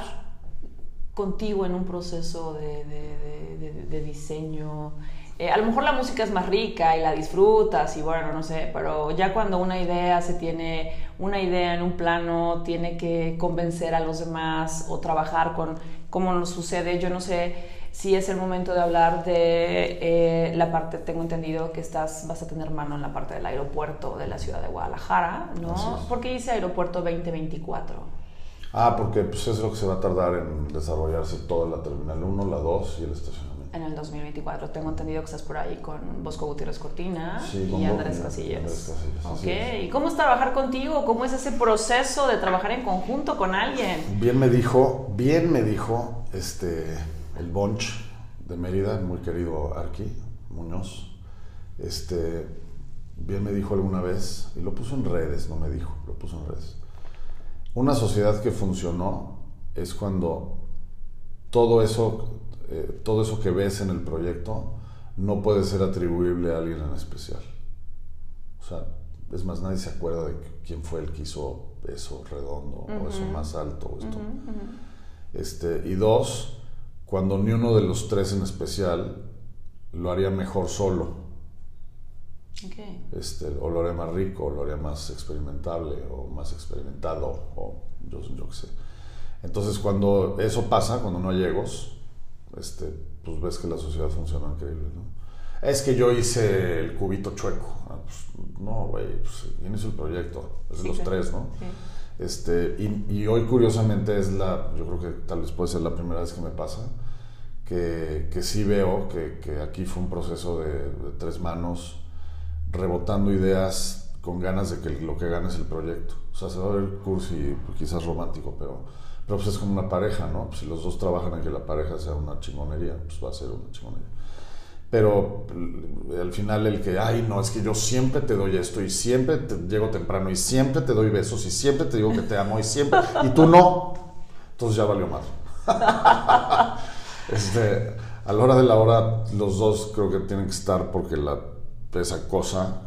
contigo en un proceso de, de- de- de- de diseño? Eh, a lo mejor la música es más rica y la disfrutas y bueno, no sé, pero ya cuando una idea se tiene, una idea en un plano tiene que convencer a los demás o trabajar con cómo nos sucede, yo no sé si es el momento de hablar de eh, la parte, tengo entendido que estás, vas a tener mano en la parte del aeropuerto de la ciudad de Guadalajara, ¿no? ¿Por qué dice aeropuerto 2024? Ah, porque pues es lo que se va a tardar en desarrollarse toda la terminal 1, la 2 y el estacionamiento. En el 2024. Tengo entendido que estás por ahí con Bosco Gutiérrez Cortina Sí, y Andrés Casillas. Andrés Casillas, Ok. ¿Y cómo es trabajar contigo? ¿Cómo es ese proceso de trabajar en conjunto con alguien? Bien me dijo, bien me dijo este, el Bunch de Mérida, muy querido Arqui Muñoz. Este, bien me dijo alguna vez, y lo puso en redes, no me dijo, lo puso en redes. Una sociedad que funcionó es cuando todo eso, eh, todo eso que ves en el proyecto no puede ser atribuible a alguien en especial. O sea, es más, nadie se acuerda de quién fue el que hizo eso redondo, o eso más alto, o esto. Este, y dos, cuando ni uno de los tres en especial lo haría mejor solo, Ok. este, o lo haría más rico, o lo haría más experimentable, o más experimentado, o yo, yo qué sé. Entonces, cuando eso pasa, cuando no hay egos, este, pues ves que la sociedad funciona increíble, ¿no? Es que yo hice el cubito chueco. Ah, pues, no, güey, pues, ¿quién hizo el proyecto? Es de Sí, los claro. tres, ¿no? Sí. Este, y, hoy curiosamente es la, yo creo que tal vez puede ser la primera vez que me pasa, que, que sí veo que, que aquí fue un proceso de, tres manos, rebotando ideas con ganas de que lo que gane es el proyecto. O sea, se va a ver cursi, quizás romántico, pero, pero pues es como una pareja, ¿no? Si los dos trabajan en que la pareja sea una chingonería, pues va a ser una chingonería. Pero l- al final el que, ay, no, es que yo siempre te doy esto y siempre te llego temprano y siempre te doy besos y siempre te digo que te amo y siempre, y tú no, entonces ya valió más. este, a la hora de la hora, los dos creo que tienen que estar porque la, esa cosa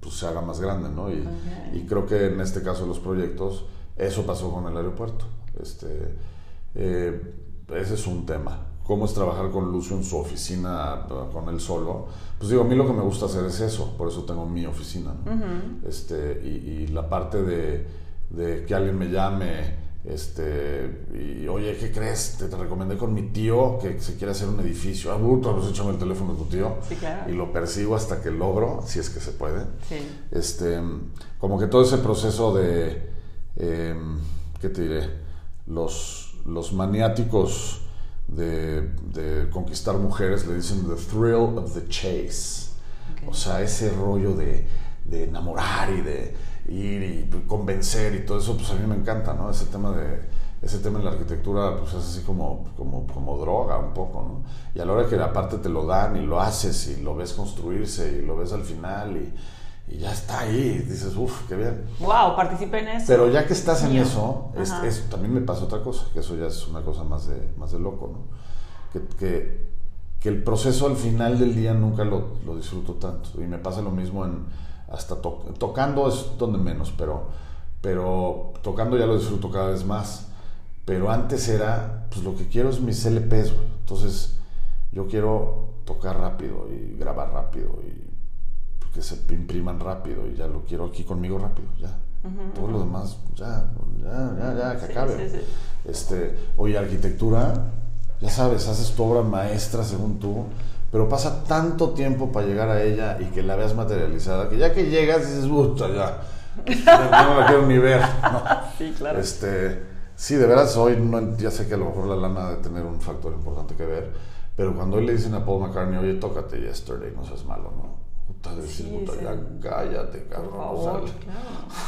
pues, se haga más grande, ¿no? Y, y creo que en este caso de los proyectos, eso pasó con el aeropuerto. Este, eh, ese es un tema. ¿Cómo es trabajar con Lucio en su oficina, con él solo? Pues digo, a mí lo que me gusta hacer es eso, por eso tengo mi oficina. ¿no? este, y, y la parte de, de que alguien me llame, este, y oye, ¿qué crees? Te, te recomendé con mi tío que se quiere hacer un edificio. Ah, puta, pues échame el teléfono de tu tío. Sí, claro. Y lo persigo hasta que logro, si es que se puede Sí. este, como que todo ese proceso de, eh, ¿qué te diré? Los, los maniáticos de, de conquistar mujeres le dicen the thrill of the chase. Ok. O sea, ese rollo de, de enamorar y de ir y convencer y todo eso, pues a mí me encanta, ¿no? Ese tema de ese tema en la arquitectura pues es así como, como, como droga un poco, ¿no? Y a la hora que aparte te lo dan y lo haces y lo ves construirse y lo ves al final y, y ya está ahí, dices, uff, qué bien. Wow, participé en eso. Pero ya que estás en Mío. eso, es- también me pasa otra cosa, que eso ya es una cosa más de, más de loco, ¿no? Que, que, que el proceso al final del día nunca lo, lo disfruto tanto. Y me pasa lo mismo en hasta to- tocando es donde menos, pero, pero tocando ya lo disfruto cada vez más. Pero antes era, pues lo que quiero es mis LPs, güey. Entonces, yo quiero tocar rápido y grabar rápido y que se impriman rápido y ya lo quiero aquí conmigo rápido, ya. Todo lo demás, ya, ya, ya, ya, que Sí, acabe. sí, sí. Este, oye, arquitectura, ya sabes, haces tu obra maestra según tú, pero pasa tanto tiempo para llegar a ella y que la veas materializada, que ya que llegas dices, puta, ya, ya no la quiero ni ver. ¿no? Sí, claro. Este, sí, de veras, hoy no, ya sé que a lo mejor la lana de tener un factor importante que ver, pero cuando hoy le dicen a Paul McCartney, oye, tócate yesterday, no seas malo, ¿no? Puta, decir, Sí, puta, sí. ya cállate, cabrón. Por o favor, sea, claro.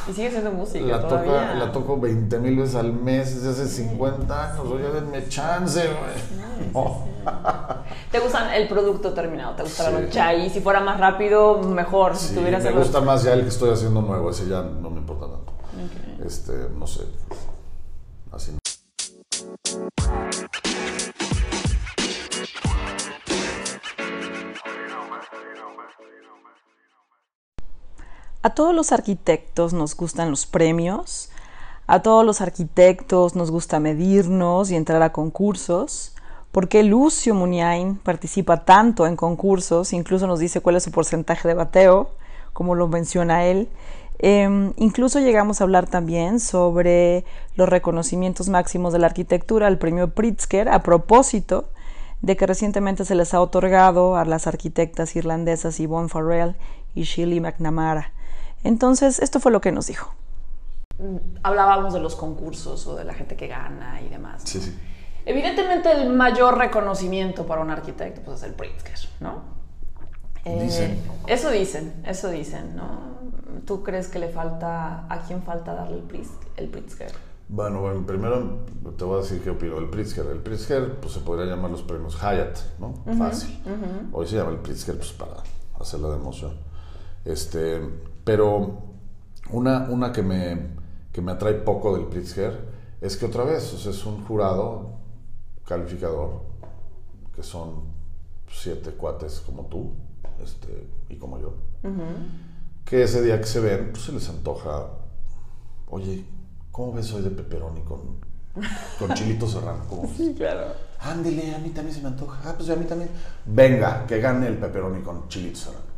Y sigue siendo música la, todavía. toca, la toco 20 mil veces al mes desde hace 50 años. Oye, denme chance, güey. No. ¿Te gusta el producto terminado? ¿Te gusta la Sí. noche? Y si fuera más rápido, mejor. Si Sí, tuvieras me gusta más ya el que estoy haciendo nuevo. Ese ya no me importa tanto. Este, no sé. Así. A todos los arquitectos nos gustan los premios, a todos los arquitectos nos gusta medirnos y entrar a concursos. ¿Por qué Lucio Muniain participa tanto en concursos? Incluso nos dice cuál es su porcentaje de bateo, como lo menciona él. Eh, incluso llegamos a hablar también sobre los reconocimientos máximos de la arquitectura, el premio Pritzker, a propósito de que recientemente se les ha otorgado a las arquitectas irlandesas Yvonne Farrell y Shirley McNamara. Entonces, esto fue lo que nos dijo. Hablábamos de los concursos o de la gente que gana y demás. Sí, sí. Evidentemente el mayor reconocimiento para un arquitecto pues, es el Pritzker, ¿no? Eh, Dicen. Eso dicen, eso dicen, ¿no? ¿Tú crees que le falta, a quién falta darle el, Pritz- el Pritzker? Bueno, bueno, primero te voy a decir qué opino del Pritzker. El Pritzker, pues se podría llamar los premios Hyatt, ¿no? Fácil. Hoy se llama el Pritzker, pues para hacerla de emoción. Este, pero una, una que, me, que me atrae poco del Pritzker es que otra vez, o sea, es un jurado calificador, que son siete cuates como tú este, y como yo, que ese día que se ven, pues se les antoja, oye, ¿cómo ves hoy de pepperoni con, con chilito serrano? ¿Cómo ves? claro. Ándele, a mí también se me antoja. Ah, pues a mí también. Venga, que gane el pepperoni con chilito serrano.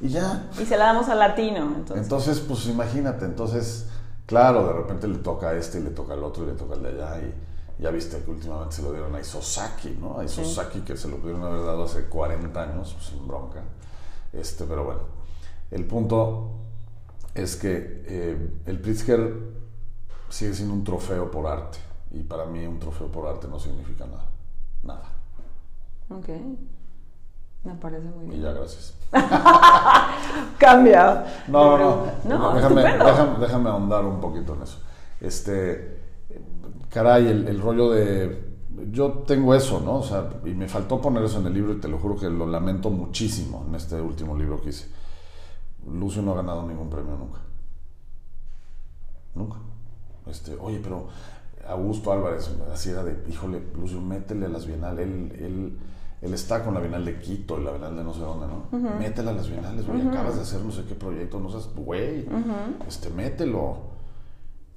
Y ya. Y se la damos al latino, entonces. Entonces, pues imagínate, entonces, claro, de repente le toca a este y le toca al otro y le toca al de allá y ya viste que últimamente se lo dieron a Isosaki, ¿no? A Isosaki que se lo pudieron haber dado hace 40 años, pues sin bronca. Este, pero bueno, el punto es que eh, el Pritzker sigue siendo un trofeo por arte y para mí un trofeo por arte no significa nada, nada. Ok. Me parece muy Y bien. ya, gracias. Cambia. No, no, no. déjame, déjame, déjame ahondar un poquito en eso. Este, caray, el, el rollo de... Yo tengo eso, ¿no? O sea, y me faltó poner eso en el libro y te lo juro que lo lamento muchísimo en este último libro que hice. Lucio no ha ganado ningún premio nunca. Nunca. Este, oye, pero Augusto Álvarez, así era de, híjole, Lucio, métele a las bienales. Él, él, él está con la Bienal de Quito y la Bienal de no sé dónde, ¿no? Métele a las bienales, güey, acabas de hacer no sé qué proyecto, no seas, güey, este, mételo.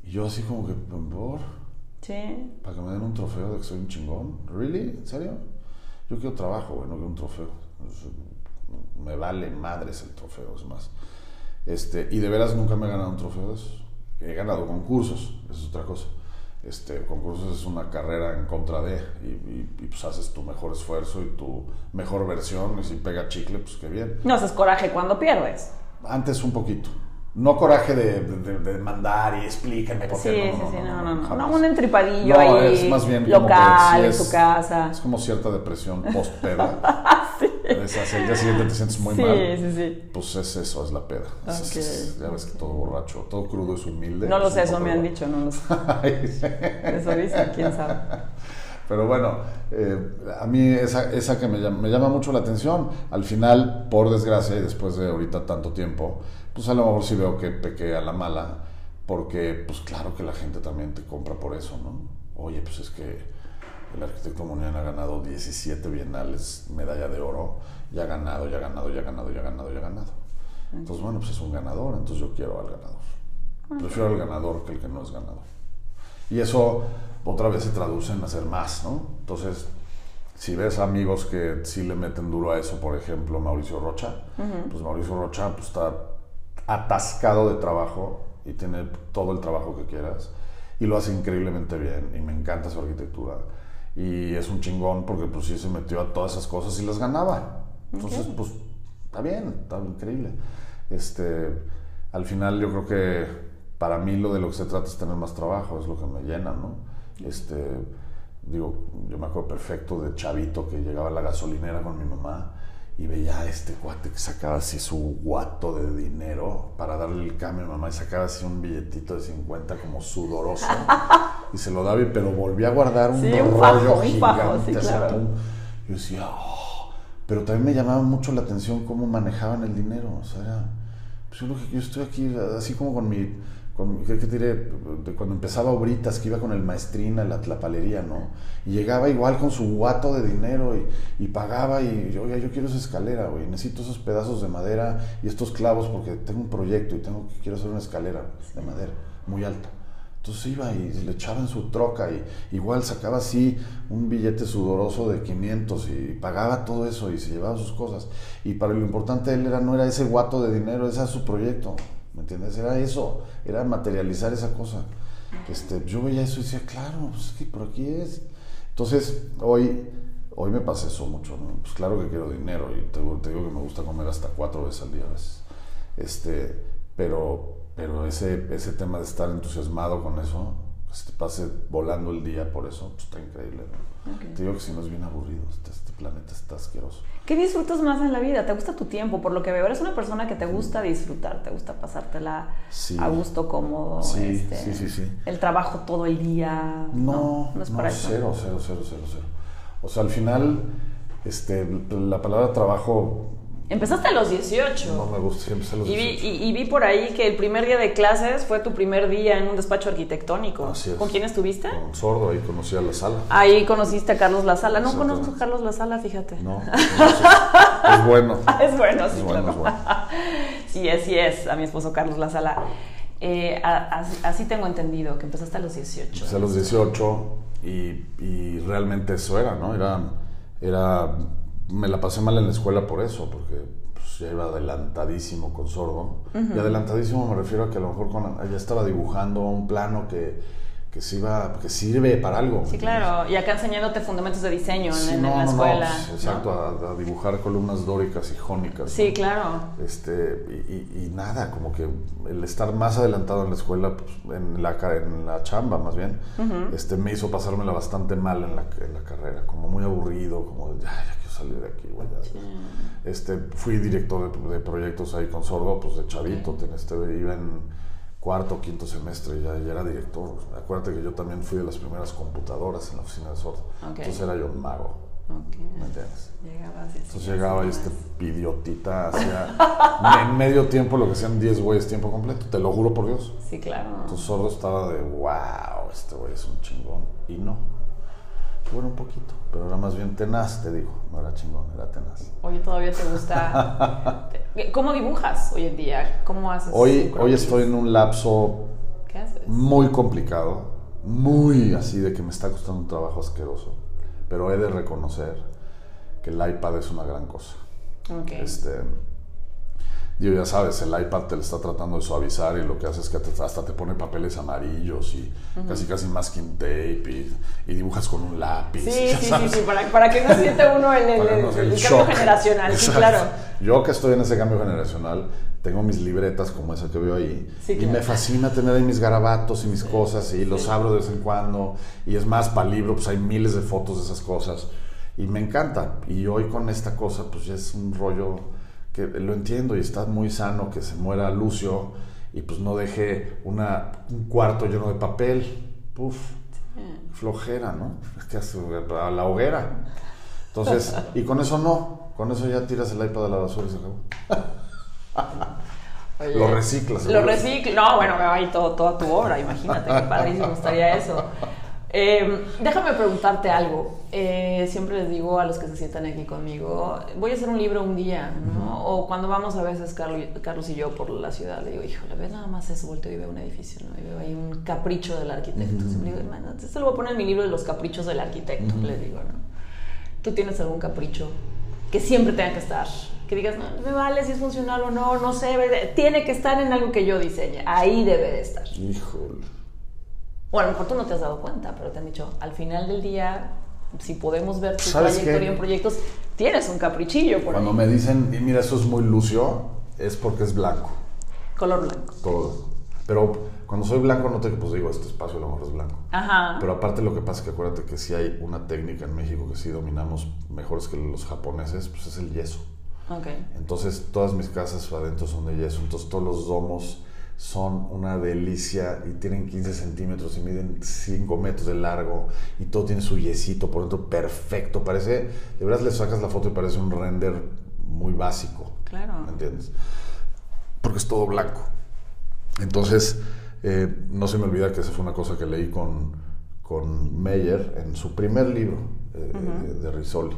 Y yo así como que, por, Sí. para que me den un trofeo de que soy un chingón. ¿Really? ¿En serio? Yo quiero trabajo, güey, no quiero un trofeo. Me vale madres el trofeo, es más. Este, y de veras nunca me he ganado un trofeo de esos. He ganado concursos, eso es otra cosa. Este, concursos es una carrera en contra de, y, y- y, pues haces tu mejor esfuerzo y tu mejor versión, y si pega chicle, pues qué bien. No haces coraje cuando pierdes. Antes un poquito. No coraje de, de, de mandar y explíquenme por Sí, qué. sí, no, sí, no, no, no, no, no. jamás. No, un entripadillo No, ahí. es más bien como local, que sí en su casa. Es como cierta depresión post-peda. Esa, el día siguiente te sientes muy sí, mal. sí, sí. Pues es eso, es la peda. Es- es- ya ves que todo borracho, todo crudo es humilde. No lo Es sé, eso me han dicho, no lo sé. Sí. Eso dicen, quién sabe. Pero bueno, eh, a mí esa, esa que me llama, me llama mucho la atención. Al final, por desgracia, y después de ahorita tanto tiempo, pues a lo mejor sí veo que pequé a la mala, porque pues claro que la gente también te compra por eso, ¿no? Oye, pues es que el arquitecto Munian ha ganado 17 bienales, medalla de oro, y ha ganado, ya ha ganado, ya ha ganado, ya ha ganado, ya ha ganado. Entonces, bueno, pues es un ganador, entonces yo quiero al ganador. Prefiero al ganador que el que no es ganador. Y eso otra vez se traduce en hacer más, ¿no? Entonces, si ves amigos que sí le meten duro a eso, por ejemplo, Mauricio Rocha, pues Mauricio Rocha pues, está atascado de trabajo y tiene todo el trabajo que quieras y lo hace increíblemente bien y me encanta su arquitectura y es un chingón porque pues sí se metió a todas esas cosas y las ganaba. Entonces, pues está bien, está increíble. Este, al final yo creo que para mí lo de lo que se trata es tener más trabajo, es lo que me llena, ¿no? Este, digo, yo me acuerdo perfecto de chavito que llegaba a la gasolinera con mi mamá y veía a este cuate que sacaba así su guato de dinero para darle el cambio a mamá y sacaba así un billetito de 50 como sudoroso y se lo daba, pero volvía a guardar un Sí, un rollo fajo, un gigante. fajo, sí, claro. Yo decía, "Oh". pero también me llamaba mucho la atención cómo manejaban el dinero, o sea, era, pues yo, lo que- yo estoy aquí así como con mi, ¿qué, diré? Cuando empezaba Obritas, que iba con el maestrín a la tlapalería, ¿no? Y llegaba igual con su guato de dinero y, y pagaba y, oiga, yo quiero esa escalera, güey, necesito esos pedazos de madera y estos clavos porque tengo un proyecto y tengo que quiero hacer una escalera de madera muy alta. Entonces iba y le echaba en su troca y igual sacaba así un billete sudoroso de 500 y pagaba todo eso y se llevaba sus cosas. Y para lo importante de él era, no era ese guato de dinero, ese era su proyecto, ¿me entiendes? Era eso, era materializar esa cosa. Este, yo veía eso y decía, claro, pues es que por aquí es. Entonces, hoy, hoy me pasa eso mucho, ¿no? Pues claro que quiero dinero y te, te digo que me gusta comer hasta cuatro veces al día a veces. Este, pero, pero ese, ese tema de estar entusiasmado con eso, que se te pase volando el día por eso, pues está increíble. ¿no? Te digo que si no es bien aburrido, este, este planeta está asqueroso. ¿Qué disfrutas más en la vida? ¿Te gusta tu tiempo? Por lo que veo, eres una persona que te gusta disfrutar, te gusta pasártela Sí. a gusto, cómodo. Sí, este, sí, sí, sí. El trabajo todo el día. No, no es no, para eso. cero, cero, cero, cero, cero. O sea, al final, este, la palabra trabajo Empezaste a los 18. no me gusta, siempre se los Y vi, 18. y- y vi por ahí que el primer día de clases fue tu primer día en un despacho arquitectónico. Así es. ¿Con quién estuviste? Con sordo, ahí conocí a la sala. Ahí conociste a Carlos Lasala. No Exacto. conozco a Carlos Lasala, fíjate. No, es bueno. Es bueno, sí, Es bueno, claro. es bueno. Sí es, sí es, a mi esposo Carlos Lasala. Eh, a- así, así tengo entendido, que empezaste a los 18. Empecé a los 18 y, y realmente eso era, ¿no? Era, era, me la pasé mal en la escuela por eso, porque pues, ya iba adelantadísimo con sordo. Y adelantadísimo me refiero a que a lo mejor con, ya estaba dibujando un plano que, que, iba, que sirve para algo. Sí, claro. Y acá enseñándote fundamentos de diseño en, Sí, en no, la no, escuela. pues, ¿no? exacto, a, a dibujar columnas dóricas y jónicas. Sí, claro. Este, y, y- y nada, como que el estar más adelantado en la escuela, pues, en, la, en la chamba más bien, este, me hizo pasármela bastante mal en la, en la carrera, como muy aburrido, como de, "Ay, ya quiero salir de aquí, güey, ya". Este, fui director de, de proyectos ahí con Sordo, pues de chavito, ten- este, iba en cuarto o quinto semestre, ya, ya era director. Acuérdate que yo también fui de las primeras computadoras en la oficina de Sordo, Ok. entonces era yo un mago, Ok. ¿me entiendes? Así, Entonces llegaba y este idiotita hacía en medio tiempo lo que hacían 10 güeyes tiempo completo, te lo juro por Dios. Sí, claro. Entonces sordo estaba de wow, este güey es un chingón. Y no. Bueno, un poquito, pero era más bien tenaz, te digo. No era chingón, era tenaz. Oye, todavía te gusta. ¿Cómo dibujas hoy en día? ¿Cómo haces? Hoy, hoy estoy en un lapso ¿Qué haces? muy complicado, muy así de que me está costando un trabajo asqueroso. Pero he de reconocer que el iPad es una gran cosa. Ok. Este, digo, ya sabes, el iPad te lo está tratando de suavizar y lo que hace es que hasta te pone papeles amarillos y casi casi masking tape y, y dibujas con un lápiz. Sí, sí, sí, sabes. sí, para, para que no sienta uno el, el, cambio generacional. Sí, claro. Yo que estoy en ese cambio generacional, tengo mis libretas como esa que veo ahí. Sí, y claro. me fascina tener ahí mis garabatos y mis cosas y los abro de vez en cuando. Y es más, para el libro pues hay miles de fotos de esas cosas. Y me encanta. Y hoy con esta cosa pues ya es un rollo que lo entiendo y está muy sano que se muera Lucio y pues no deje una, un cuarto lleno de papel. Puf, flojera, ¿no? Es que hace a la hoguera. Entonces, y con eso no, con eso ya tiras el iPad a la basura y se acabó. Oye, Lo reciclas. Lo reciclo. No, bueno, me va ahí todo, toda tu obra, imagínate, qué padrísimo estaría eso. Eh, déjame preguntarte algo. Eh, siempre les digo a los que se sientan aquí conmigo, voy a hacer un libro un día, ¿no? O cuando vamos a veces Carlos, Carlos y yo por la ciudad, le digo, híjole, ves nada más eso, volteo y veo un edificio, ¿no? Y veo ahí un capricho del arquitecto. Entonces le digo, "Hermano, esto lo voy a poner en mi libro de los caprichos del arquitecto, les digo, ¿no? ¿Tú tienes algún capricho que siempre tenga que estar? Que digas, no, me vale si es funcional o no, no sé, tiene que estar en algo que yo diseñe, ahí debe de estar. Híjole. O a lo mejor tú no te has dado cuenta, pero te han dicho, al final del día, si podemos ver tu ¿Sabes trayectoria qué? en proyectos, tienes un caprichillo por Cuando ahí. me dicen, y mira, eso es muy lucio, es porque es blanco, Color blanco. todo. Pero cuando soy blanco, no te pues digo, este espacio a lo mejor es blanco. Ajá. Pero aparte lo que pasa es que acuérdate que si hay una técnica en México que sí dominamos mejores que los japoneses, pues es el yeso. Okay. Entonces todas mis casas adentro son de yeso, entonces todos los domos son una delicia y tienen 15 centímetros y miden 5 metros de largo y todo tiene su yesito por dentro perfecto, parece, de verdad le sacas la foto y parece un render muy básico. Claro. ¿Me entiendes? Porque es todo blanco. Entonces, eh, no se me olvida que esa fue una cosa que leí con, con Meyer en su primer libro eh, eh, de Risoli.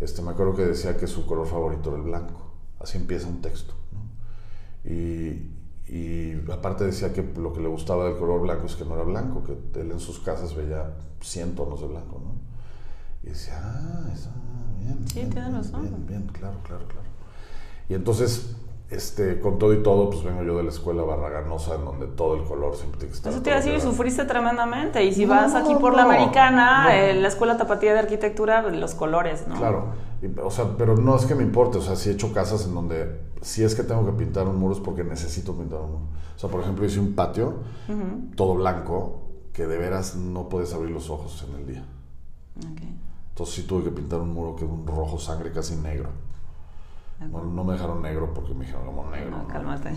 Este, me acuerdo que decía que su color favorito era el blanco. Así empieza un texto. ¿no? Y, y aparte decía que lo que le gustaba del color blanco es que no era blanco, que él en sus casas veía 100 tonos de blanco, ¿no? Y decía, ah, está bien. Sí, bien, tiene bien, razón. Bien, bien, claro, claro, claro. Y entonces, este, con todo y todo, pues vengo yo de la escuela barraganosa, en donde todo el color siempre tiene que estar. Eso a te iba a decir, sufriste tremendamente. Y si No, vas aquí por la americana, no. eh, la escuela tapatía de arquitectura, los colores, ¿no? Claro, o sea, pero no es que me importe, o sea, sí he hecho casas en donde si es que tengo que pintar un muro es porque necesito pintar un muro. O sea, por ejemplo, hice un patio todo blanco que de veras no puedes abrir los ojos en el día. Entonces sí tuve que pintar un muro que era un rojo sangre casi negro. Bueno, no me dejaron negro porque me dijeron como negro. No, ¿no? cálmate.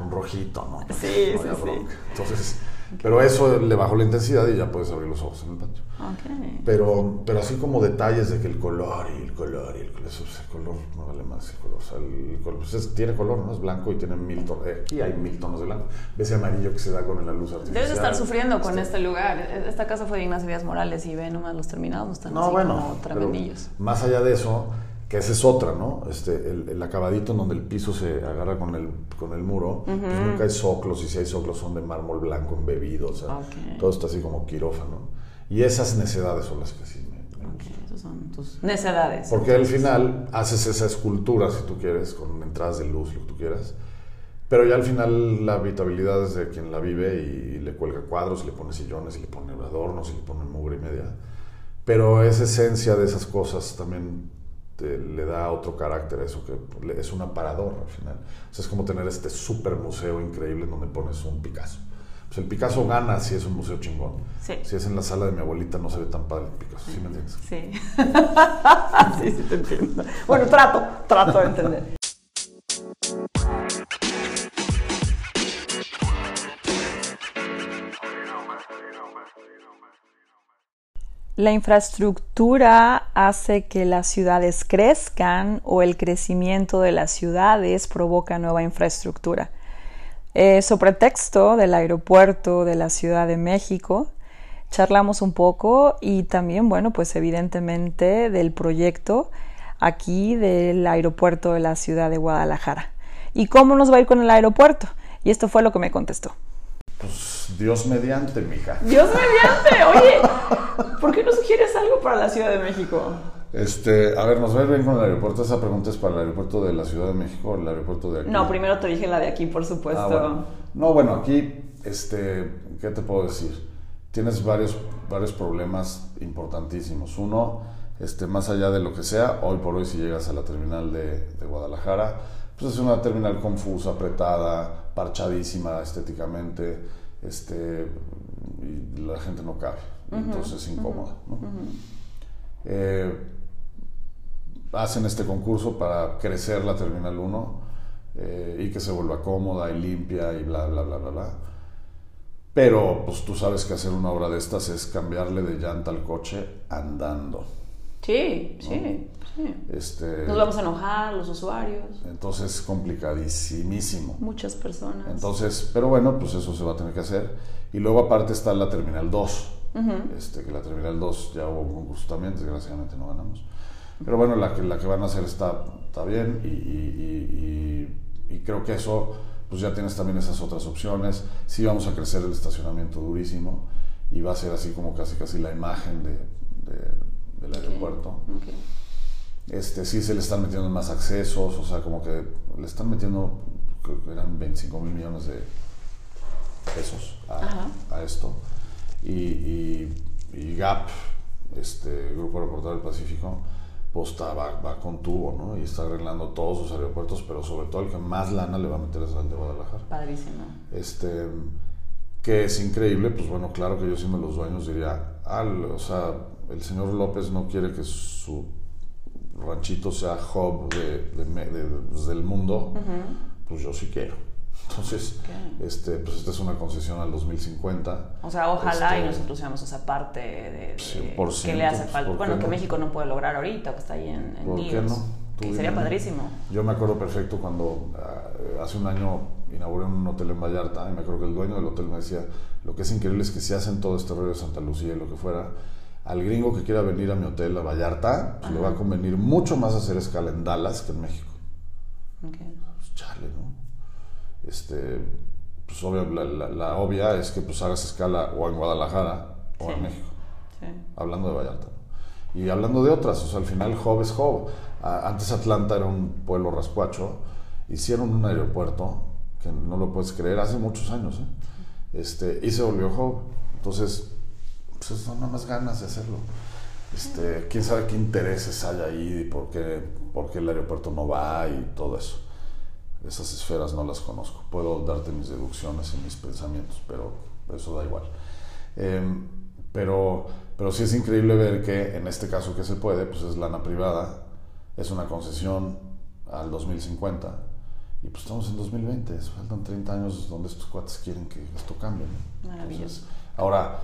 Un rojito, ¿no? Sí, sí, sí. Entonces, pero eso le bajó la intensidad y ya puedes abrir los ojos en el patio. Ok. Pero, pero así como detalles de que el color y el color y el color, eso, el color no vale más el color. O sea, el color pues es- tiene color, ¿no? Es blanco y tiene mil tonos. Aquí hay mil tonos de blanco. Ves ese amarillo que se da con la luz artificial. Debes de estar sufriendo con Este- este lugar. Esta casa fue de Ignacio Díaz Morales y ve nomás los terminados, no están No, así bueno. como tremendillos. más allá de eso, que esa es otra, ¿no? Este, el, el acabadito en donde el piso se agarra con el, con el muro, pues nunca hay soclos, y si hay soclos son de mármol blanco embebido, o sea, todo está así como quirófano. Y esas necedades son las que sí me, me esas son tus necedades. Porque al final haces esa escultura, si tú quieres, con entradas de luz, lo que tú quieras. Pero ya al final la habitabilidad es de quien la vive y le cuelga cuadros, y le pone sillones, y le pone adornos, y le pone mugre y media. Pero esa esencia de esas cosas también te- le da otro carácter a eso, que es un aparador al final. O sea, es como tener este super museo increíble en donde pones un Picasso. Pues el Picasso gana si es un museo chingón. Sí. Si es en la sala de mi abuelita no se ve tan padre el Picasso, ¿sí me entiendes? Sí. sí, sí, te entiendo. Bueno, trato, trato de entender. La infraestructura hace que las ciudades crezcan o el crecimiento de las ciudades provoca nueva infraestructura. Eh, sobre texto del aeropuerto de la Ciudad de México, charlamos un poco y también, bueno, pues evidentemente del proyecto aquí del aeropuerto de la ciudad de Guadalajara. ¿Y cómo nos va a ir con el aeropuerto? Y esto fue lo que me contestó. Pues Dios mediante, mija. Dios mediante, oye, ¿por qué no sugieres algo para la Ciudad de México? Este, a ver, nos va a ir bien con el aeropuerto. Esa pregunta es para el aeropuerto de la Ciudad de México o el aeropuerto de aquí. No, primero te dije la de aquí, por supuesto. Ah, bueno. No, bueno, aquí, este, ¿qué te puedo decir? Tienes varios, varios problemas importantísimos. Uno, este, más allá de lo que sea, hoy por hoy si llegas a la terminal de, de Guadalajara, pues es una terminal confusa, apretada, parchadísima estéticamente, este, y la gente no cabe. Entonces es incómoda. ¿no? Eh, hacen este concurso para crecer la Terminal 1 eh, y que se vuelva cómoda y limpia y bla, bla, bla, bla, bla. Pero pues tú sabes que hacer una obra de estas es cambiarle de llanta al coche andando. Sí, sí, sí. Este, Nos vamos a enojar los usuarios, entonces es complicadísimos. muchas personas. Entonces, pero bueno, pues eso se va a tener que hacer. Y luego aparte está la Terminal 2, este, que la Terminal 2 ya hubo un concurso también, desgraciadamente no ganamos. Pero bueno, la que, la que van a hacer está, está bien y, y- y- y- y creo que eso, pues ya tienes también esas otras opciones. Sí vamos a crecer el estacionamiento durísimo y va a ser así como casi casi la imagen de, de- del aeropuerto. Este, sí se le están metiendo más accesos, o sea, como que le están metiendo, creo que eran 25 mil millones de pesos a, a esto. Y, y- y GAP, este Grupo Aeroportuario del Pacífico, pues está- va, va con tubo, ¿no? Y está arreglando todos sus aeropuertos, pero sobre todo el que más lana le va a meter es al de Guadalajara. Padrísimo. Este, que es increíble, pues bueno, claro que yo siendo los dueños diría, ah, o sea, el señor López no quiere que su ranchito sea hub de, de de- pues, del mundo, pues yo sí quiero. Entonces, Ok. este, pues esta es una concesión al 2050. O sea, ojalá y Este, nosotros seamos esa parte de, de- 100%, que le hace pues, falta. ¿por Bueno, qué que no? México no puede lograr ahorita, que está ahí en, en ¿Por qué no? Que sería padrísimo. Yo me acuerdo perfecto cuando ah, hace un año inauguré un hotel en Vallarta y me acuerdo que el dueño del hotel me decía, lo que es increíble es que si hacen todo este rollo de Santa Lucía y lo que fuera, al gringo que quiera venir a mi hotel a Vallarta, pues, le va a convenir mucho más hacer escala en Dallas que en México. Ok. Pues chale, ¿no? Este, pues obvio, la, la- la obvia es que pues hagas escala o en Guadalajara o Sí. en México Sí. hablando de Vallarta. Y hablando de otras, o sea, al final Hub es. A- Antes Atlanta era un pueblo rascuacho, hicieron un aeropuerto, que no lo puedes creer, hace muchos años, ¿eh? este, y se volvió Hub. Entonces, pues son nada más ganas de hacerlo. Este, quién sabe qué intereses hay ahí, y por qué, por qué el aeropuerto no va y todo eso. Esas esferas no las conozco. Puedo darte mis deducciones y mis pensamientos, pero eso da igual. Em, pero, pero sí es increíble ver que en este caso que se puede, pues es lana privada, es una concesión al 2050 y pues estamos en 2020, faltan 30 años donde estos cuates quieren que esto cambie. ¿no? Maravilloso. Entonces, ahora,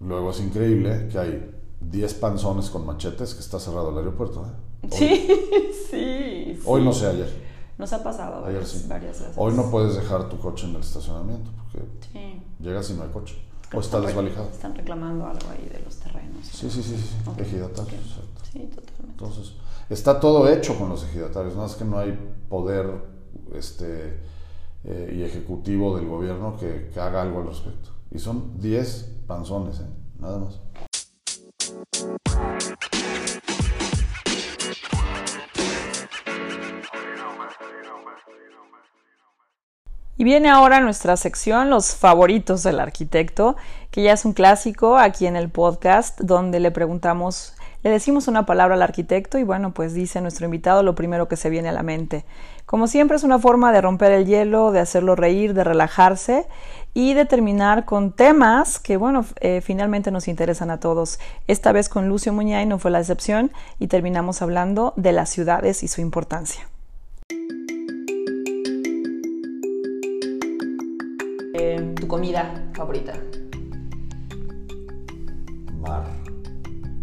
luego es increíble que hay 10 panzones con machetes que está cerrado el aeropuerto. ¿eh? Hoy, Sí, sí, hoy sí. no sé ayer. Nos ha pasado Ayer varias, sí. varias veces. Hoy no puedes dejar tu coche en el estacionamiento porque Sí. llegas y no hay coche. O está desvalijado. Están reclamando algo ahí de los terrenos. Sí, sí, sí, sí. sí. Ok, Ejidatarios, ok. exacto. Sí, totalmente. Entonces, está todo hecho con los ejidatarios, nada más que no hay poder este, eh, y ejecutivo del gobierno que, haga algo al respecto. Y son 10 panzones, ¿eh? nada más. Y viene ahora nuestra sección, los favoritos del arquitecto, que ya es un clásico aquí en el podcast, donde le preguntamos, le decimos una palabra al arquitecto y bueno, pues dice nuestro invitado lo primero que se viene a la mente. Como siempre es una forma de romper el hielo, de hacerlo reír, de relajarse y de terminar con temas que bueno, eh, finalmente nos interesan a todos. Esta vez con Lucio Muñay no fue la excepción y terminamos hablando de las ciudades y su importancia. Eh, ¿Tu comida favorita? Mar,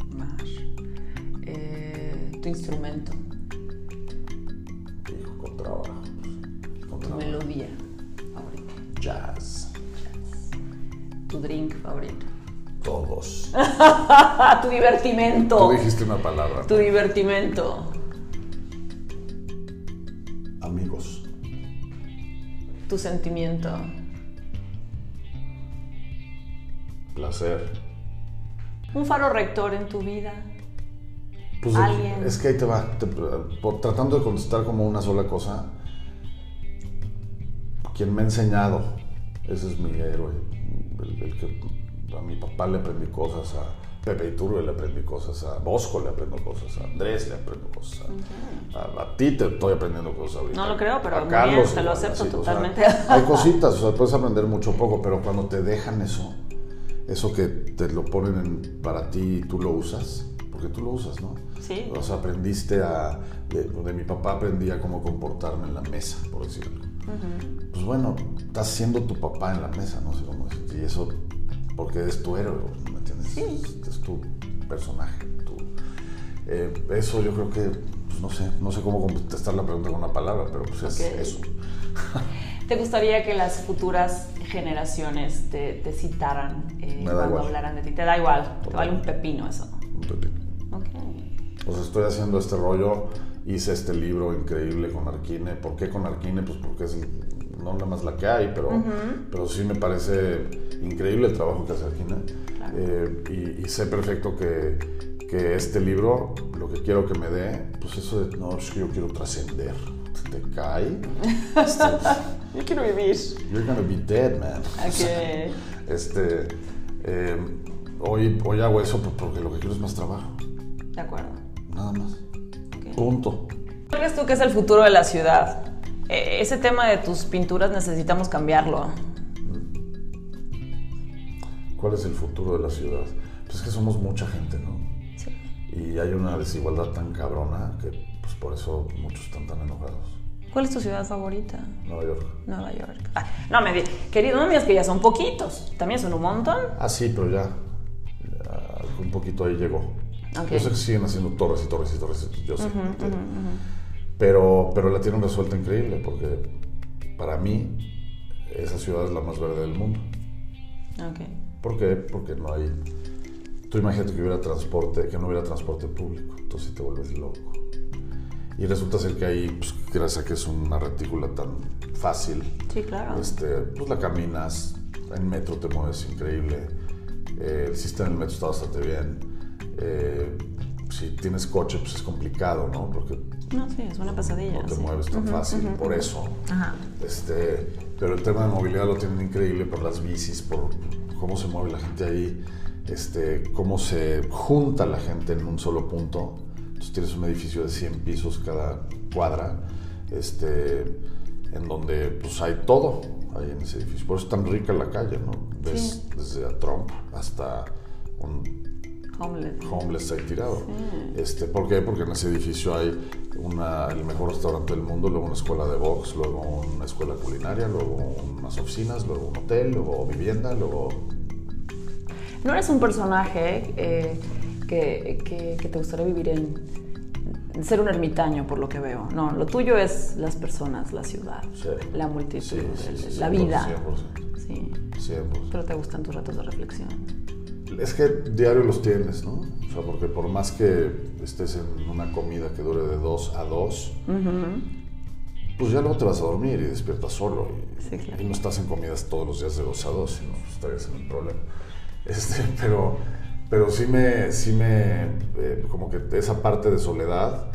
Mar. Eh, ¿Tu instrumento? Jazz, ¿Tu drink favorito? todos. ¡Ah, tu divertimento! Tú dijiste una palabra. Tu divertimento. Amigos, Tu sentimiento. placer. Un faro rector en tu vida. Pues Alguien. es que ahí te va, te- por, tratando de contestar como una sola cosa, quien me ha enseñado, ese es mi héroe, el, el que a mi papá le aprendí cosas, a Pepe Iturbe le aprendí cosas, a Bosco le aprendo cosas, a Andrés le aprendo cosas, a, a- a ti te estoy aprendiendo cosas ahorita. No lo creo, pero a Carlos bien, te lo acepto así, o sea, totalmente. hay cositas, o sea, puedes aprender mucho poco, pero cuando te dejan eso, eso que te lo ponen en- para ti y tú lo usas, porque tú lo usas, ¿no? Sí. O sea, aprendiste a. De, de mi papá aprendí a cómo comportarme en la mesa, por decirlo. Pues bueno, estás siendo tu papá en la mesa, no sé cómo decir. Y eso, porque es tu héroe, ¿me entiendes? Sí. Es, es tu personaje. tu- eh, eso yo creo que, pues no sé, no sé cómo contestar la pregunta con una palabra, pero pues es Ok. eso. ¿Te gustaría que las futuras generaciones te, te citaran eh, cuando igual. hablaran de ti? Te da igual, te vale un pepino eso. Un pepino. Ok. Pues estoy haciendo este rollo, hice este libro increíble con Arquine. ¿Por qué con Arquine? Pues porque es no nada más la que hay, pero, pero sí me parece increíble el trabajo que hace Arquine. Claro. Eh, y, y sé perfecto que, que este libro, lo que quiero que me dé, pues eso de, no, es que yo quiero trascender. Te cae. Este, Yo quiero vivir. you're gonna be dead, man. Ok. Este, eh, hoy, hoy hago eso porque lo que quiero es más trabajo. De acuerdo. Nada más. Punto. ¿Cuál crees tú que es el futuro de la ciudad? Eh, ese tema de tus pinturas necesitamos cambiarlo. ¿Cuál es el futuro de la ciudad? Pues es que somos mucha gente, ¿no? Sí. y hay una desigualdad tan cabrona que pues por eso muchos están tan enojados. ¿Cuál es tu ciudad favorita? Nueva York. Nueva York. Ah, no me querido, no me digas que ya son poquitos. También son un montón. Ah, sí, pero ya, ya un poquito ahí llegó. Yo sé que siguen haciendo torres y torres y torres, yo sé. entiendo. Pero, pero la tienen resuelta increíble porque para mí esa ciudad es la más verde del mundo. Ok. ¿Por qué? Porque no hay... Tú imagínate que hubiera transporte, que no hubiera transporte público, entonces te vuelves loco. Y resulta ser que ahí, pues, gracias a que es una retícula tan fácil, Sí, claro. este, pues la caminas, en metro te mueves increíble, eh, el sistema del metro está bastante bien. Eh, si tienes coche, pues es complicado, ¿no? Porque No, sí, es una pesadilla. no te sí. mueves tan fácil, por eso. Ajá. Este, pero el tema de movilidad lo tienen increíble por las bicis, por cómo se mueve la gente ahí, este, cómo se junta la gente en un solo punto. Entonces tienes un edificio de 100 pisos cada cuadra, este, en donde pues hay todo ahí en ese edificio. Por eso es tan rica la calle, ¿no? Ves Sí. desde a Trump hasta un Homeless. homeless ahí tirado. Este, ¿Por qué? Porque en ese edificio hay una, el mejor restaurante del mundo, luego una escuela de box, luego una escuela culinaria, luego unas oficinas, luego un hotel, luego vivienda, luego... No eres un personaje eh, que, que- que te gustaría vivir en. ser un ermitaño, por lo que veo. No, lo tuyo es las personas, la ciudad, Sí. la multitud, Sí, sí, sí, la 100%, vida. 100%. Sí. 100%. Pero te gustan tus ratos de reflexión. Es que diario los tienes, ¿no? O sea, porque por más que estés en una comida que dure de 2 a 2, pues ya luego te vas a dormir y despiertas solo. Y, Sí, claro. y no estás en comidas todos los días de 2 a 2, sino estarías en un problema. Este, pero, pero sí me, sí me, eh, como que esa parte de soledad,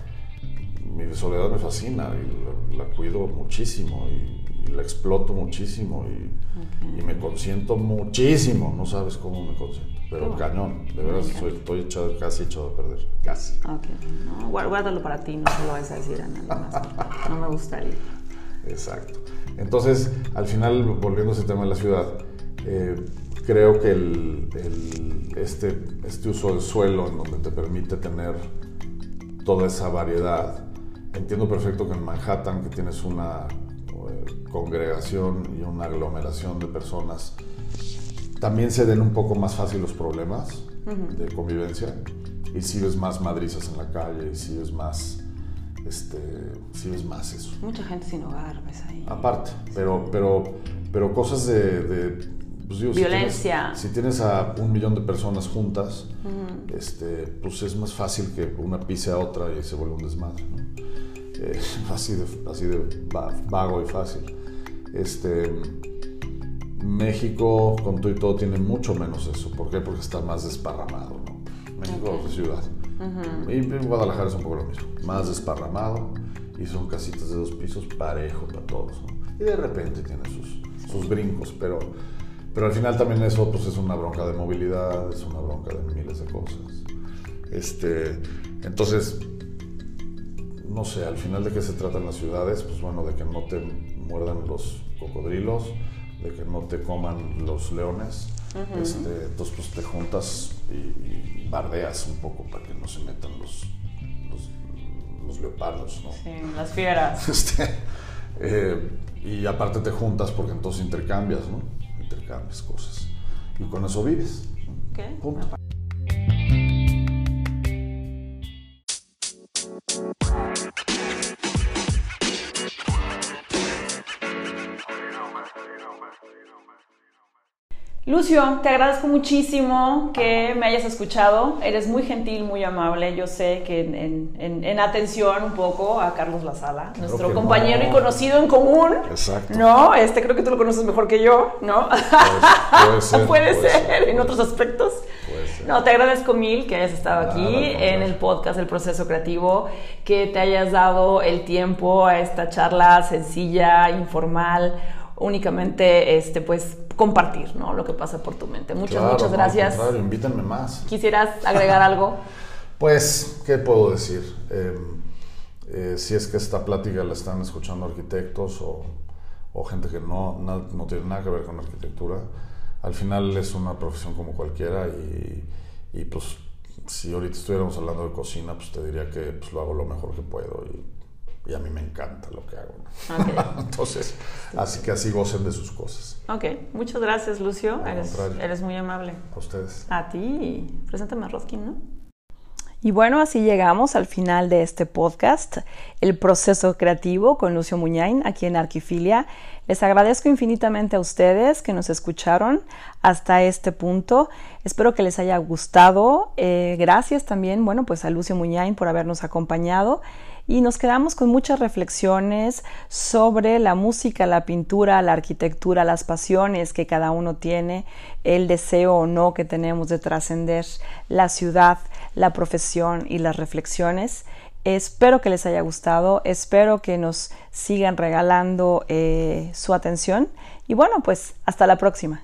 mi soledad me fascina y la, la cuido muchísimo y, y la exploto muchísimo y, y me consiento muchísimo, no sabes cómo me consiento, pero cañón, de verdad soy- estoy echado- casi echado a perder, casi. Ok. No, guár- guárdalo para ti, no se lo vayas a decir a nadie más. No me gustaría. Exacto. Entonces, al final, volviendo a ese tema de la ciudad, eh, creo que el- el- este, este uso del suelo en donde te permite tener toda esa variedad, entiendo perfecto que en Manhattan, que tienes una congregación y una aglomeración de personas, también se den un poco más fácil los problemas de convivencia y si ves más madrizas en la calle y si ves más, este, si ves más eso. Mucha gente sin hogar, ves ahí. Aparte, pero, pero, pero cosas de, de, pues digo, si Violencia. tienes- Si tienes, a un millón de personas juntas, este, pues es más fácil que una pise a otra y se vuelva un desmadre. ¿no? Eh, así de, así de va- vago y fácil. Este, México, con todo y todo, tiene mucho menos eso. ¿Por qué? Porque está más desparramado. ¿no? México es ciudad. Y Guadalajara es un poco lo mismo. Más desparramado y son casitas de dos pisos parejo para todos. ¿no? Y de repente tiene sus, sus brincos, pero, pero al final también eso pues, es una bronca de movilidad, es una bronca de miles de cosas. Este, entonces, no sé, al final de qué se tratan las ciudades, pues bueno, de que no te muerdan los cocodrilos, de que no te coman los leones. este, entonces, pues te juntas y, y bardeas un poco para que no se metan los, los, los leopardos, ¿no? Sí, las fieras. Este, eh, y aparte te juntas porque entonces intercambias, ¿no? Intercambias cosas. Y con eso vives. ¿Qué? Punto. Lucio, te agradezco muchísimo que me hayas escuchado. Eres muy gentil, muy amable. Yo sé que en, en- en- en atención un poco a Carlos Lazala, nuestro compañero no. y conocido en común. Exacto. No, este creo que tú lo conoces mejor que yo, ¿no? puede ser, puede puede ser, ser. en otros aspectos. Puede ser. No, te agradezco mil que hayas estado aquí en el podcast El Proceso Creativo, que te hayas dado el tiempo a esta charla sencilla, informal, únicamente este pues compartir, ¿no? Lo que pasa por tu mente. Muchas Claro, muchas no, gracias. Al contrario, invítenme más. ¿Quisieras agregar algo? Pues, ¿qué puedo decir? Eh, eh, si es que esta plática la están escuchando arquitectos o, o gente que no, na- no tiene nada que ver con arquitectura, al final es una profesión como cualquiera y, y, pues si ahorita estuviéramos hablando de cocina, pues te diría que pues, lo hago lo mejor que puedo y, y a mí me encanta lo que hago. ¿no? Entonces, así que así gocen de sus cosas. Ok, muchas gracias, Lucio. Eres, eres muy amable. A ustedes. A ti, preséntame a Roskin, ¿no? Y bueno, así llegamos al final de este podcast, El proceso creativo con Lucio Muñain, aquí en Arquifilia. Les agradezco infinitamente a ustedes que nos escucharon hasta este punto. Espero que les haya gustado. Eh, gracias también, bueno, pues a Lucio Muñain por habernos acompañado. Y nos quedamos con muchas reflexiones sobre la música, la pintura, la arquitectura, las pasiones que cada uno tiene, el deseo o no que tenemos de trascender la ciudad, la profesión y las reflexiones. Espero que les haya gustado, espero que nos sigan regalando eh, su atención y bueno, pues hasta la próxima.